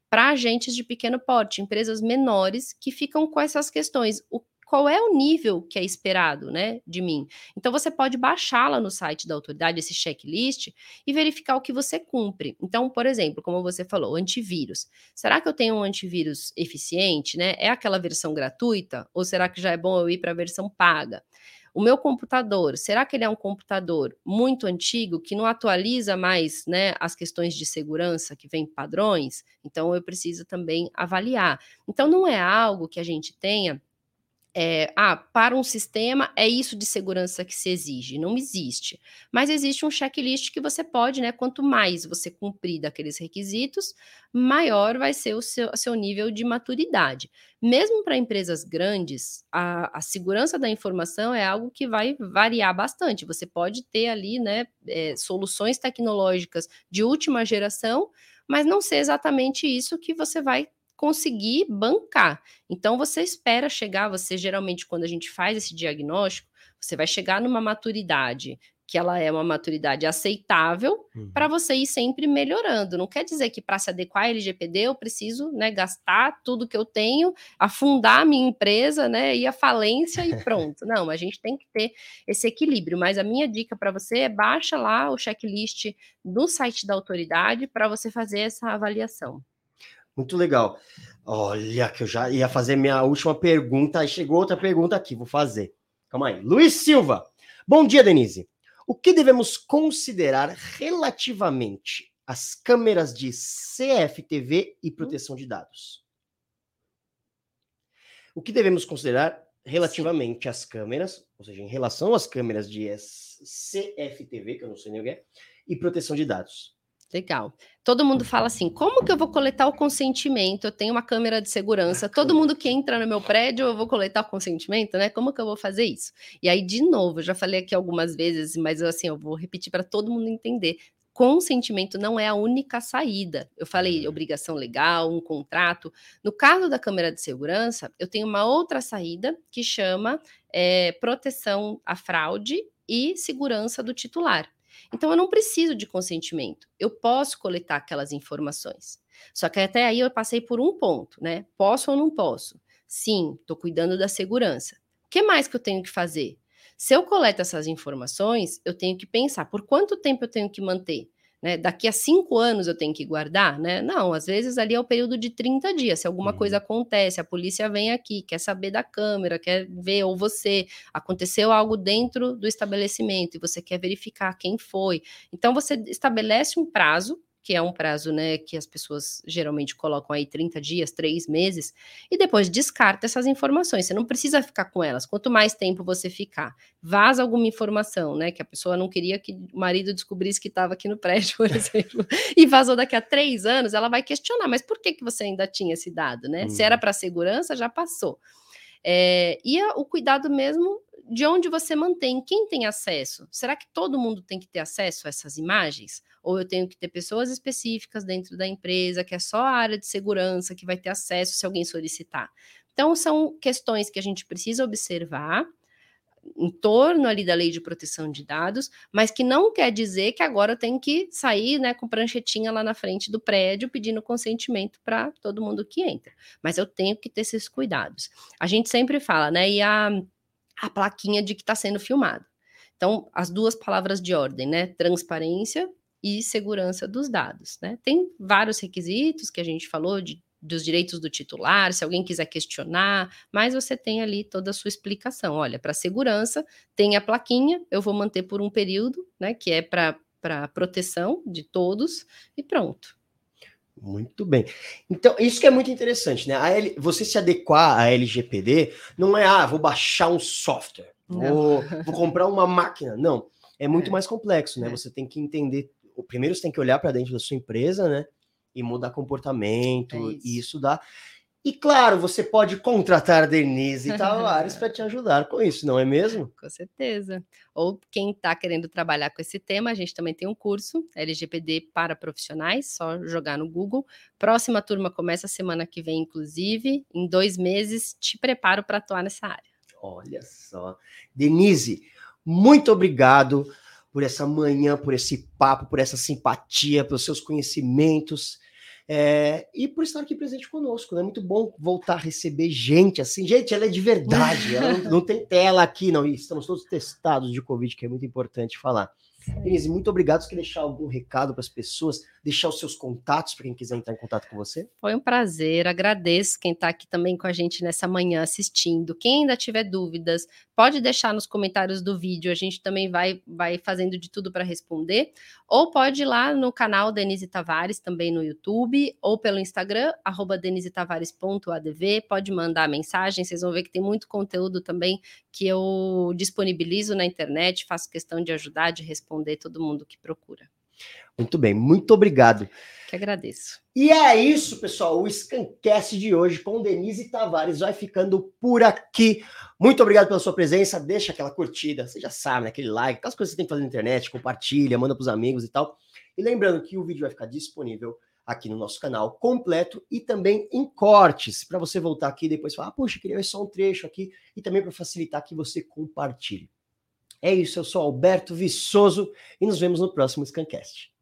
para agentes de pequeno porte, empresas menores que ficam com essas questões. O qual é o nível que é esperado, né, de mim. Então você pode baixar lá no site da autoridade esse checklist e verificar o que você cumpre. Então, por exemplo, como você falou, antivírus. Será que eu tenho um antivírus eficiente, né? É aquela versão gratuita ou será que já é bom eu ir para a versão paga? O meu computador, será que ele é um computador muito antigo que não atualiza mais né, as questões de segurança que vem padrões? Então eu preciso também avaliar. Então não é algo que a gente tenha é, ah, para um sistema é isso de segurança que se exige. Não existe. Mas existe um checklist que você pode, né? Quanto mais você cumprir daqueles requisitos, maior vai ser o seu, seu nível de maturidade. Mesmo para empresas grandes, a, a, segurança da informação é algo que vai variar bastante. Você pode ter ali, né, é, soluções tecnológicas de última geração, mas não ser exatamente isso que você vai conseguir bancar. Então você espera chegar, você geralmente quando a gente faz esse diagnóstico, você vai chegar numa maturidade que ela é uma maturidade aceitável uhum. para você ir sempre melhorando. Não quer dizer que para se adequar à LGPD eu preciso né, gastar tudo que eu tenho, afundar a minha empresa, né, ir à falência e pronto. Não, a gente tem que ter esse equilíbrio. Mas a minha dica para você é baixa lá o checklist do site da autoridade para você fazer essa avaliação. Muito legal. Olha, que eu já ia fazer minha última pergunta, aí chegou outra pergunta aqui, vou fazer. Calma aí. Luiz Silva. Bom dia, Denise. O que devemos considerar relativamente às câmeras de CFTV e proteção de dados? O que devemos considerar relativamente às câmeras, ou seja, em relação às câmeras de CFTV, que eu não sei nem o que é, e proteção de dados? Legal. Todo mundo fala assim: como que eu vou coletar o consentimento? Eu tenho uma câmera de segurança. Todo mundo que entra no meu prédio, eu vou coletar o consentimento, né? Como que eu vou fazer isso? E aí, de novo, eu já falei aqui algumas vezes, mas assim, eu vou repetir para todo mundo entender. Consentimento não é a única saída. Eu falei uhum. obrigação legal, um contrato. No caso da câmera de segurança, eu tenho uma outra saída que chama é, proteção à fraude e segurança do titular. Então eu não preciso de consentimento. Eu posso coletar aquelas informações. Só que até aí eu passei por um ponto, né? Posso ou não posso? Sim, estou cuidando da segurança. O que mais que eu tenho que fazer? Se eu coleto essas informações, eu tenho que pensar por quanto tempo eu tenho que manter. Né? Daqui a cinco anos eu tenho que guardar, né? Não, às vezes ali é o período de 30 dias. Se alguma uhum. coisa acontece, a polícia vem aqui, quer saber da câmera, quer ver, ou você, aconteceu algo dentro do estabelecimento e você quer verificar quem foi. Então, você estabelece um prazo que é um prazo, né, que as pessoas geralmente colocam aí 30 dias, 3 meses, e depois descarta essas informações. Você não precisa ficar com elas. Quanto mais tempo você ficar, vaza alguma informação, né, que a pessoa não queria que o marido descobrisse que estava aqui no prédio, por exemplo, e vazou daqui a três anos, ela vai questionar, mas por que, que você ainda tinha esse dado, né? Uhum. Se era uhum. para segurança, já passou. É, e o cuidado mesmo de onde você mantém, quem tem acesso? Será que todo mundo tem que ter acesso a essas imagens? Ou eu tenho que ter pessoas específicas dentro da empresa, que é só a área de segurança que vai ter acesso se alguém solicitar? Então, são questões que a gente precisa observar em torno ali da lei de proteção de dados, mas que não quer dizer que agora eu tenho que sair né, com pranchetinha lá na frente do prédio pedindo consentimento para todo mundo que entra. Mas eu tenho que ter esses cuidados. A gente sempre fala, né? E a a plaquinha de que está sendo filmado. Então, as duas palavras de ordem, né? Transparência e segurança dos dados, né? Tem vários requisitos que a gente falou de, dos direitos do titular, se alguém quiser questionar, mas você tem ali toda a sua explicação. Olha, para segurança, tem a plaquinha, eu vou manter por um período, né? Que é para proteção de todos, e pronto. Muito bem. Então, isso que é muito interessante, né? L, você se adequar à LGPD não é, ah, vou baixar um software, vou, vou, comprar uma máquina. Não, é muito é. mais complexo, né? É. Você tem que entender. Primeiro, você tem que olhar para dentro da sua empresa, né? e mudar comportamento, é isso. e isso dá. E claro, você pode contratar a Denise Tavares para te ajudar com isso, não é mesmo? Com certeza. Ou quem está querendo trabalhar com esse tema, a gente também tem um curso LGPD para profissionais, só jogar no Google. Próxima turma começa semana que vem, inclusive. Em dois meses, te preparo para atuar nessa área. Olha só. Denise, muito obrigado por essa manhã, por esse papo, por essa simpatia, pelos seus conhecimentos. É, e por estar aqui presente conosco, né? Muito bom voltar a receber gente assim. Gente, ela é de verdade, ela não, não tem tela aqui, não. E estamos todos testados de Covid, que é muito importante falar. Denise, muito obrigado. Você quer deixar algum recado para as pessoas? Deixar os seus contatos para quem quiser entrar em contato com você? Foi um prazer, agradeço quem está aqui também com a gente nessa manhã assistindo. Quem ainda tiver dúvidas, pode deixar nos comentários do vídeo, a gente também vai, vai fazendo de tudo para responder. Ou pode ir lá no canal Denise Tavares, também no YouTube, ou pelo Instagram, denisitavares.adv. Pode mandar mensagem, vocês vão ver que tem muito conteúdo também que eu disponibilizo na internet, faço questão de ajudar, de responder todo mundo que procura. Muito bem, muito obrigado. Que agradeço. E é isso, pessoal. O Scancast de hoje com Denise Tavares vai ficando por aqui. Muito obrigado pela sua presença. Deixa aquela curtida, você já sabe, né? aquele like, aquelas coisas que você tem que fazer na internet, compartilha, manda para os amigos e tal. E lembrando que o vídeo vai ficar disponível aqui no nosso canal completo e também em cortes, para você voltar aqui e depois falar, ah, puxa, queria ver só um trecho aqui e também para facilitar que você compartilhe. É isso, eu sou Alberto Viçoso e nos vemos no próximo Scancast.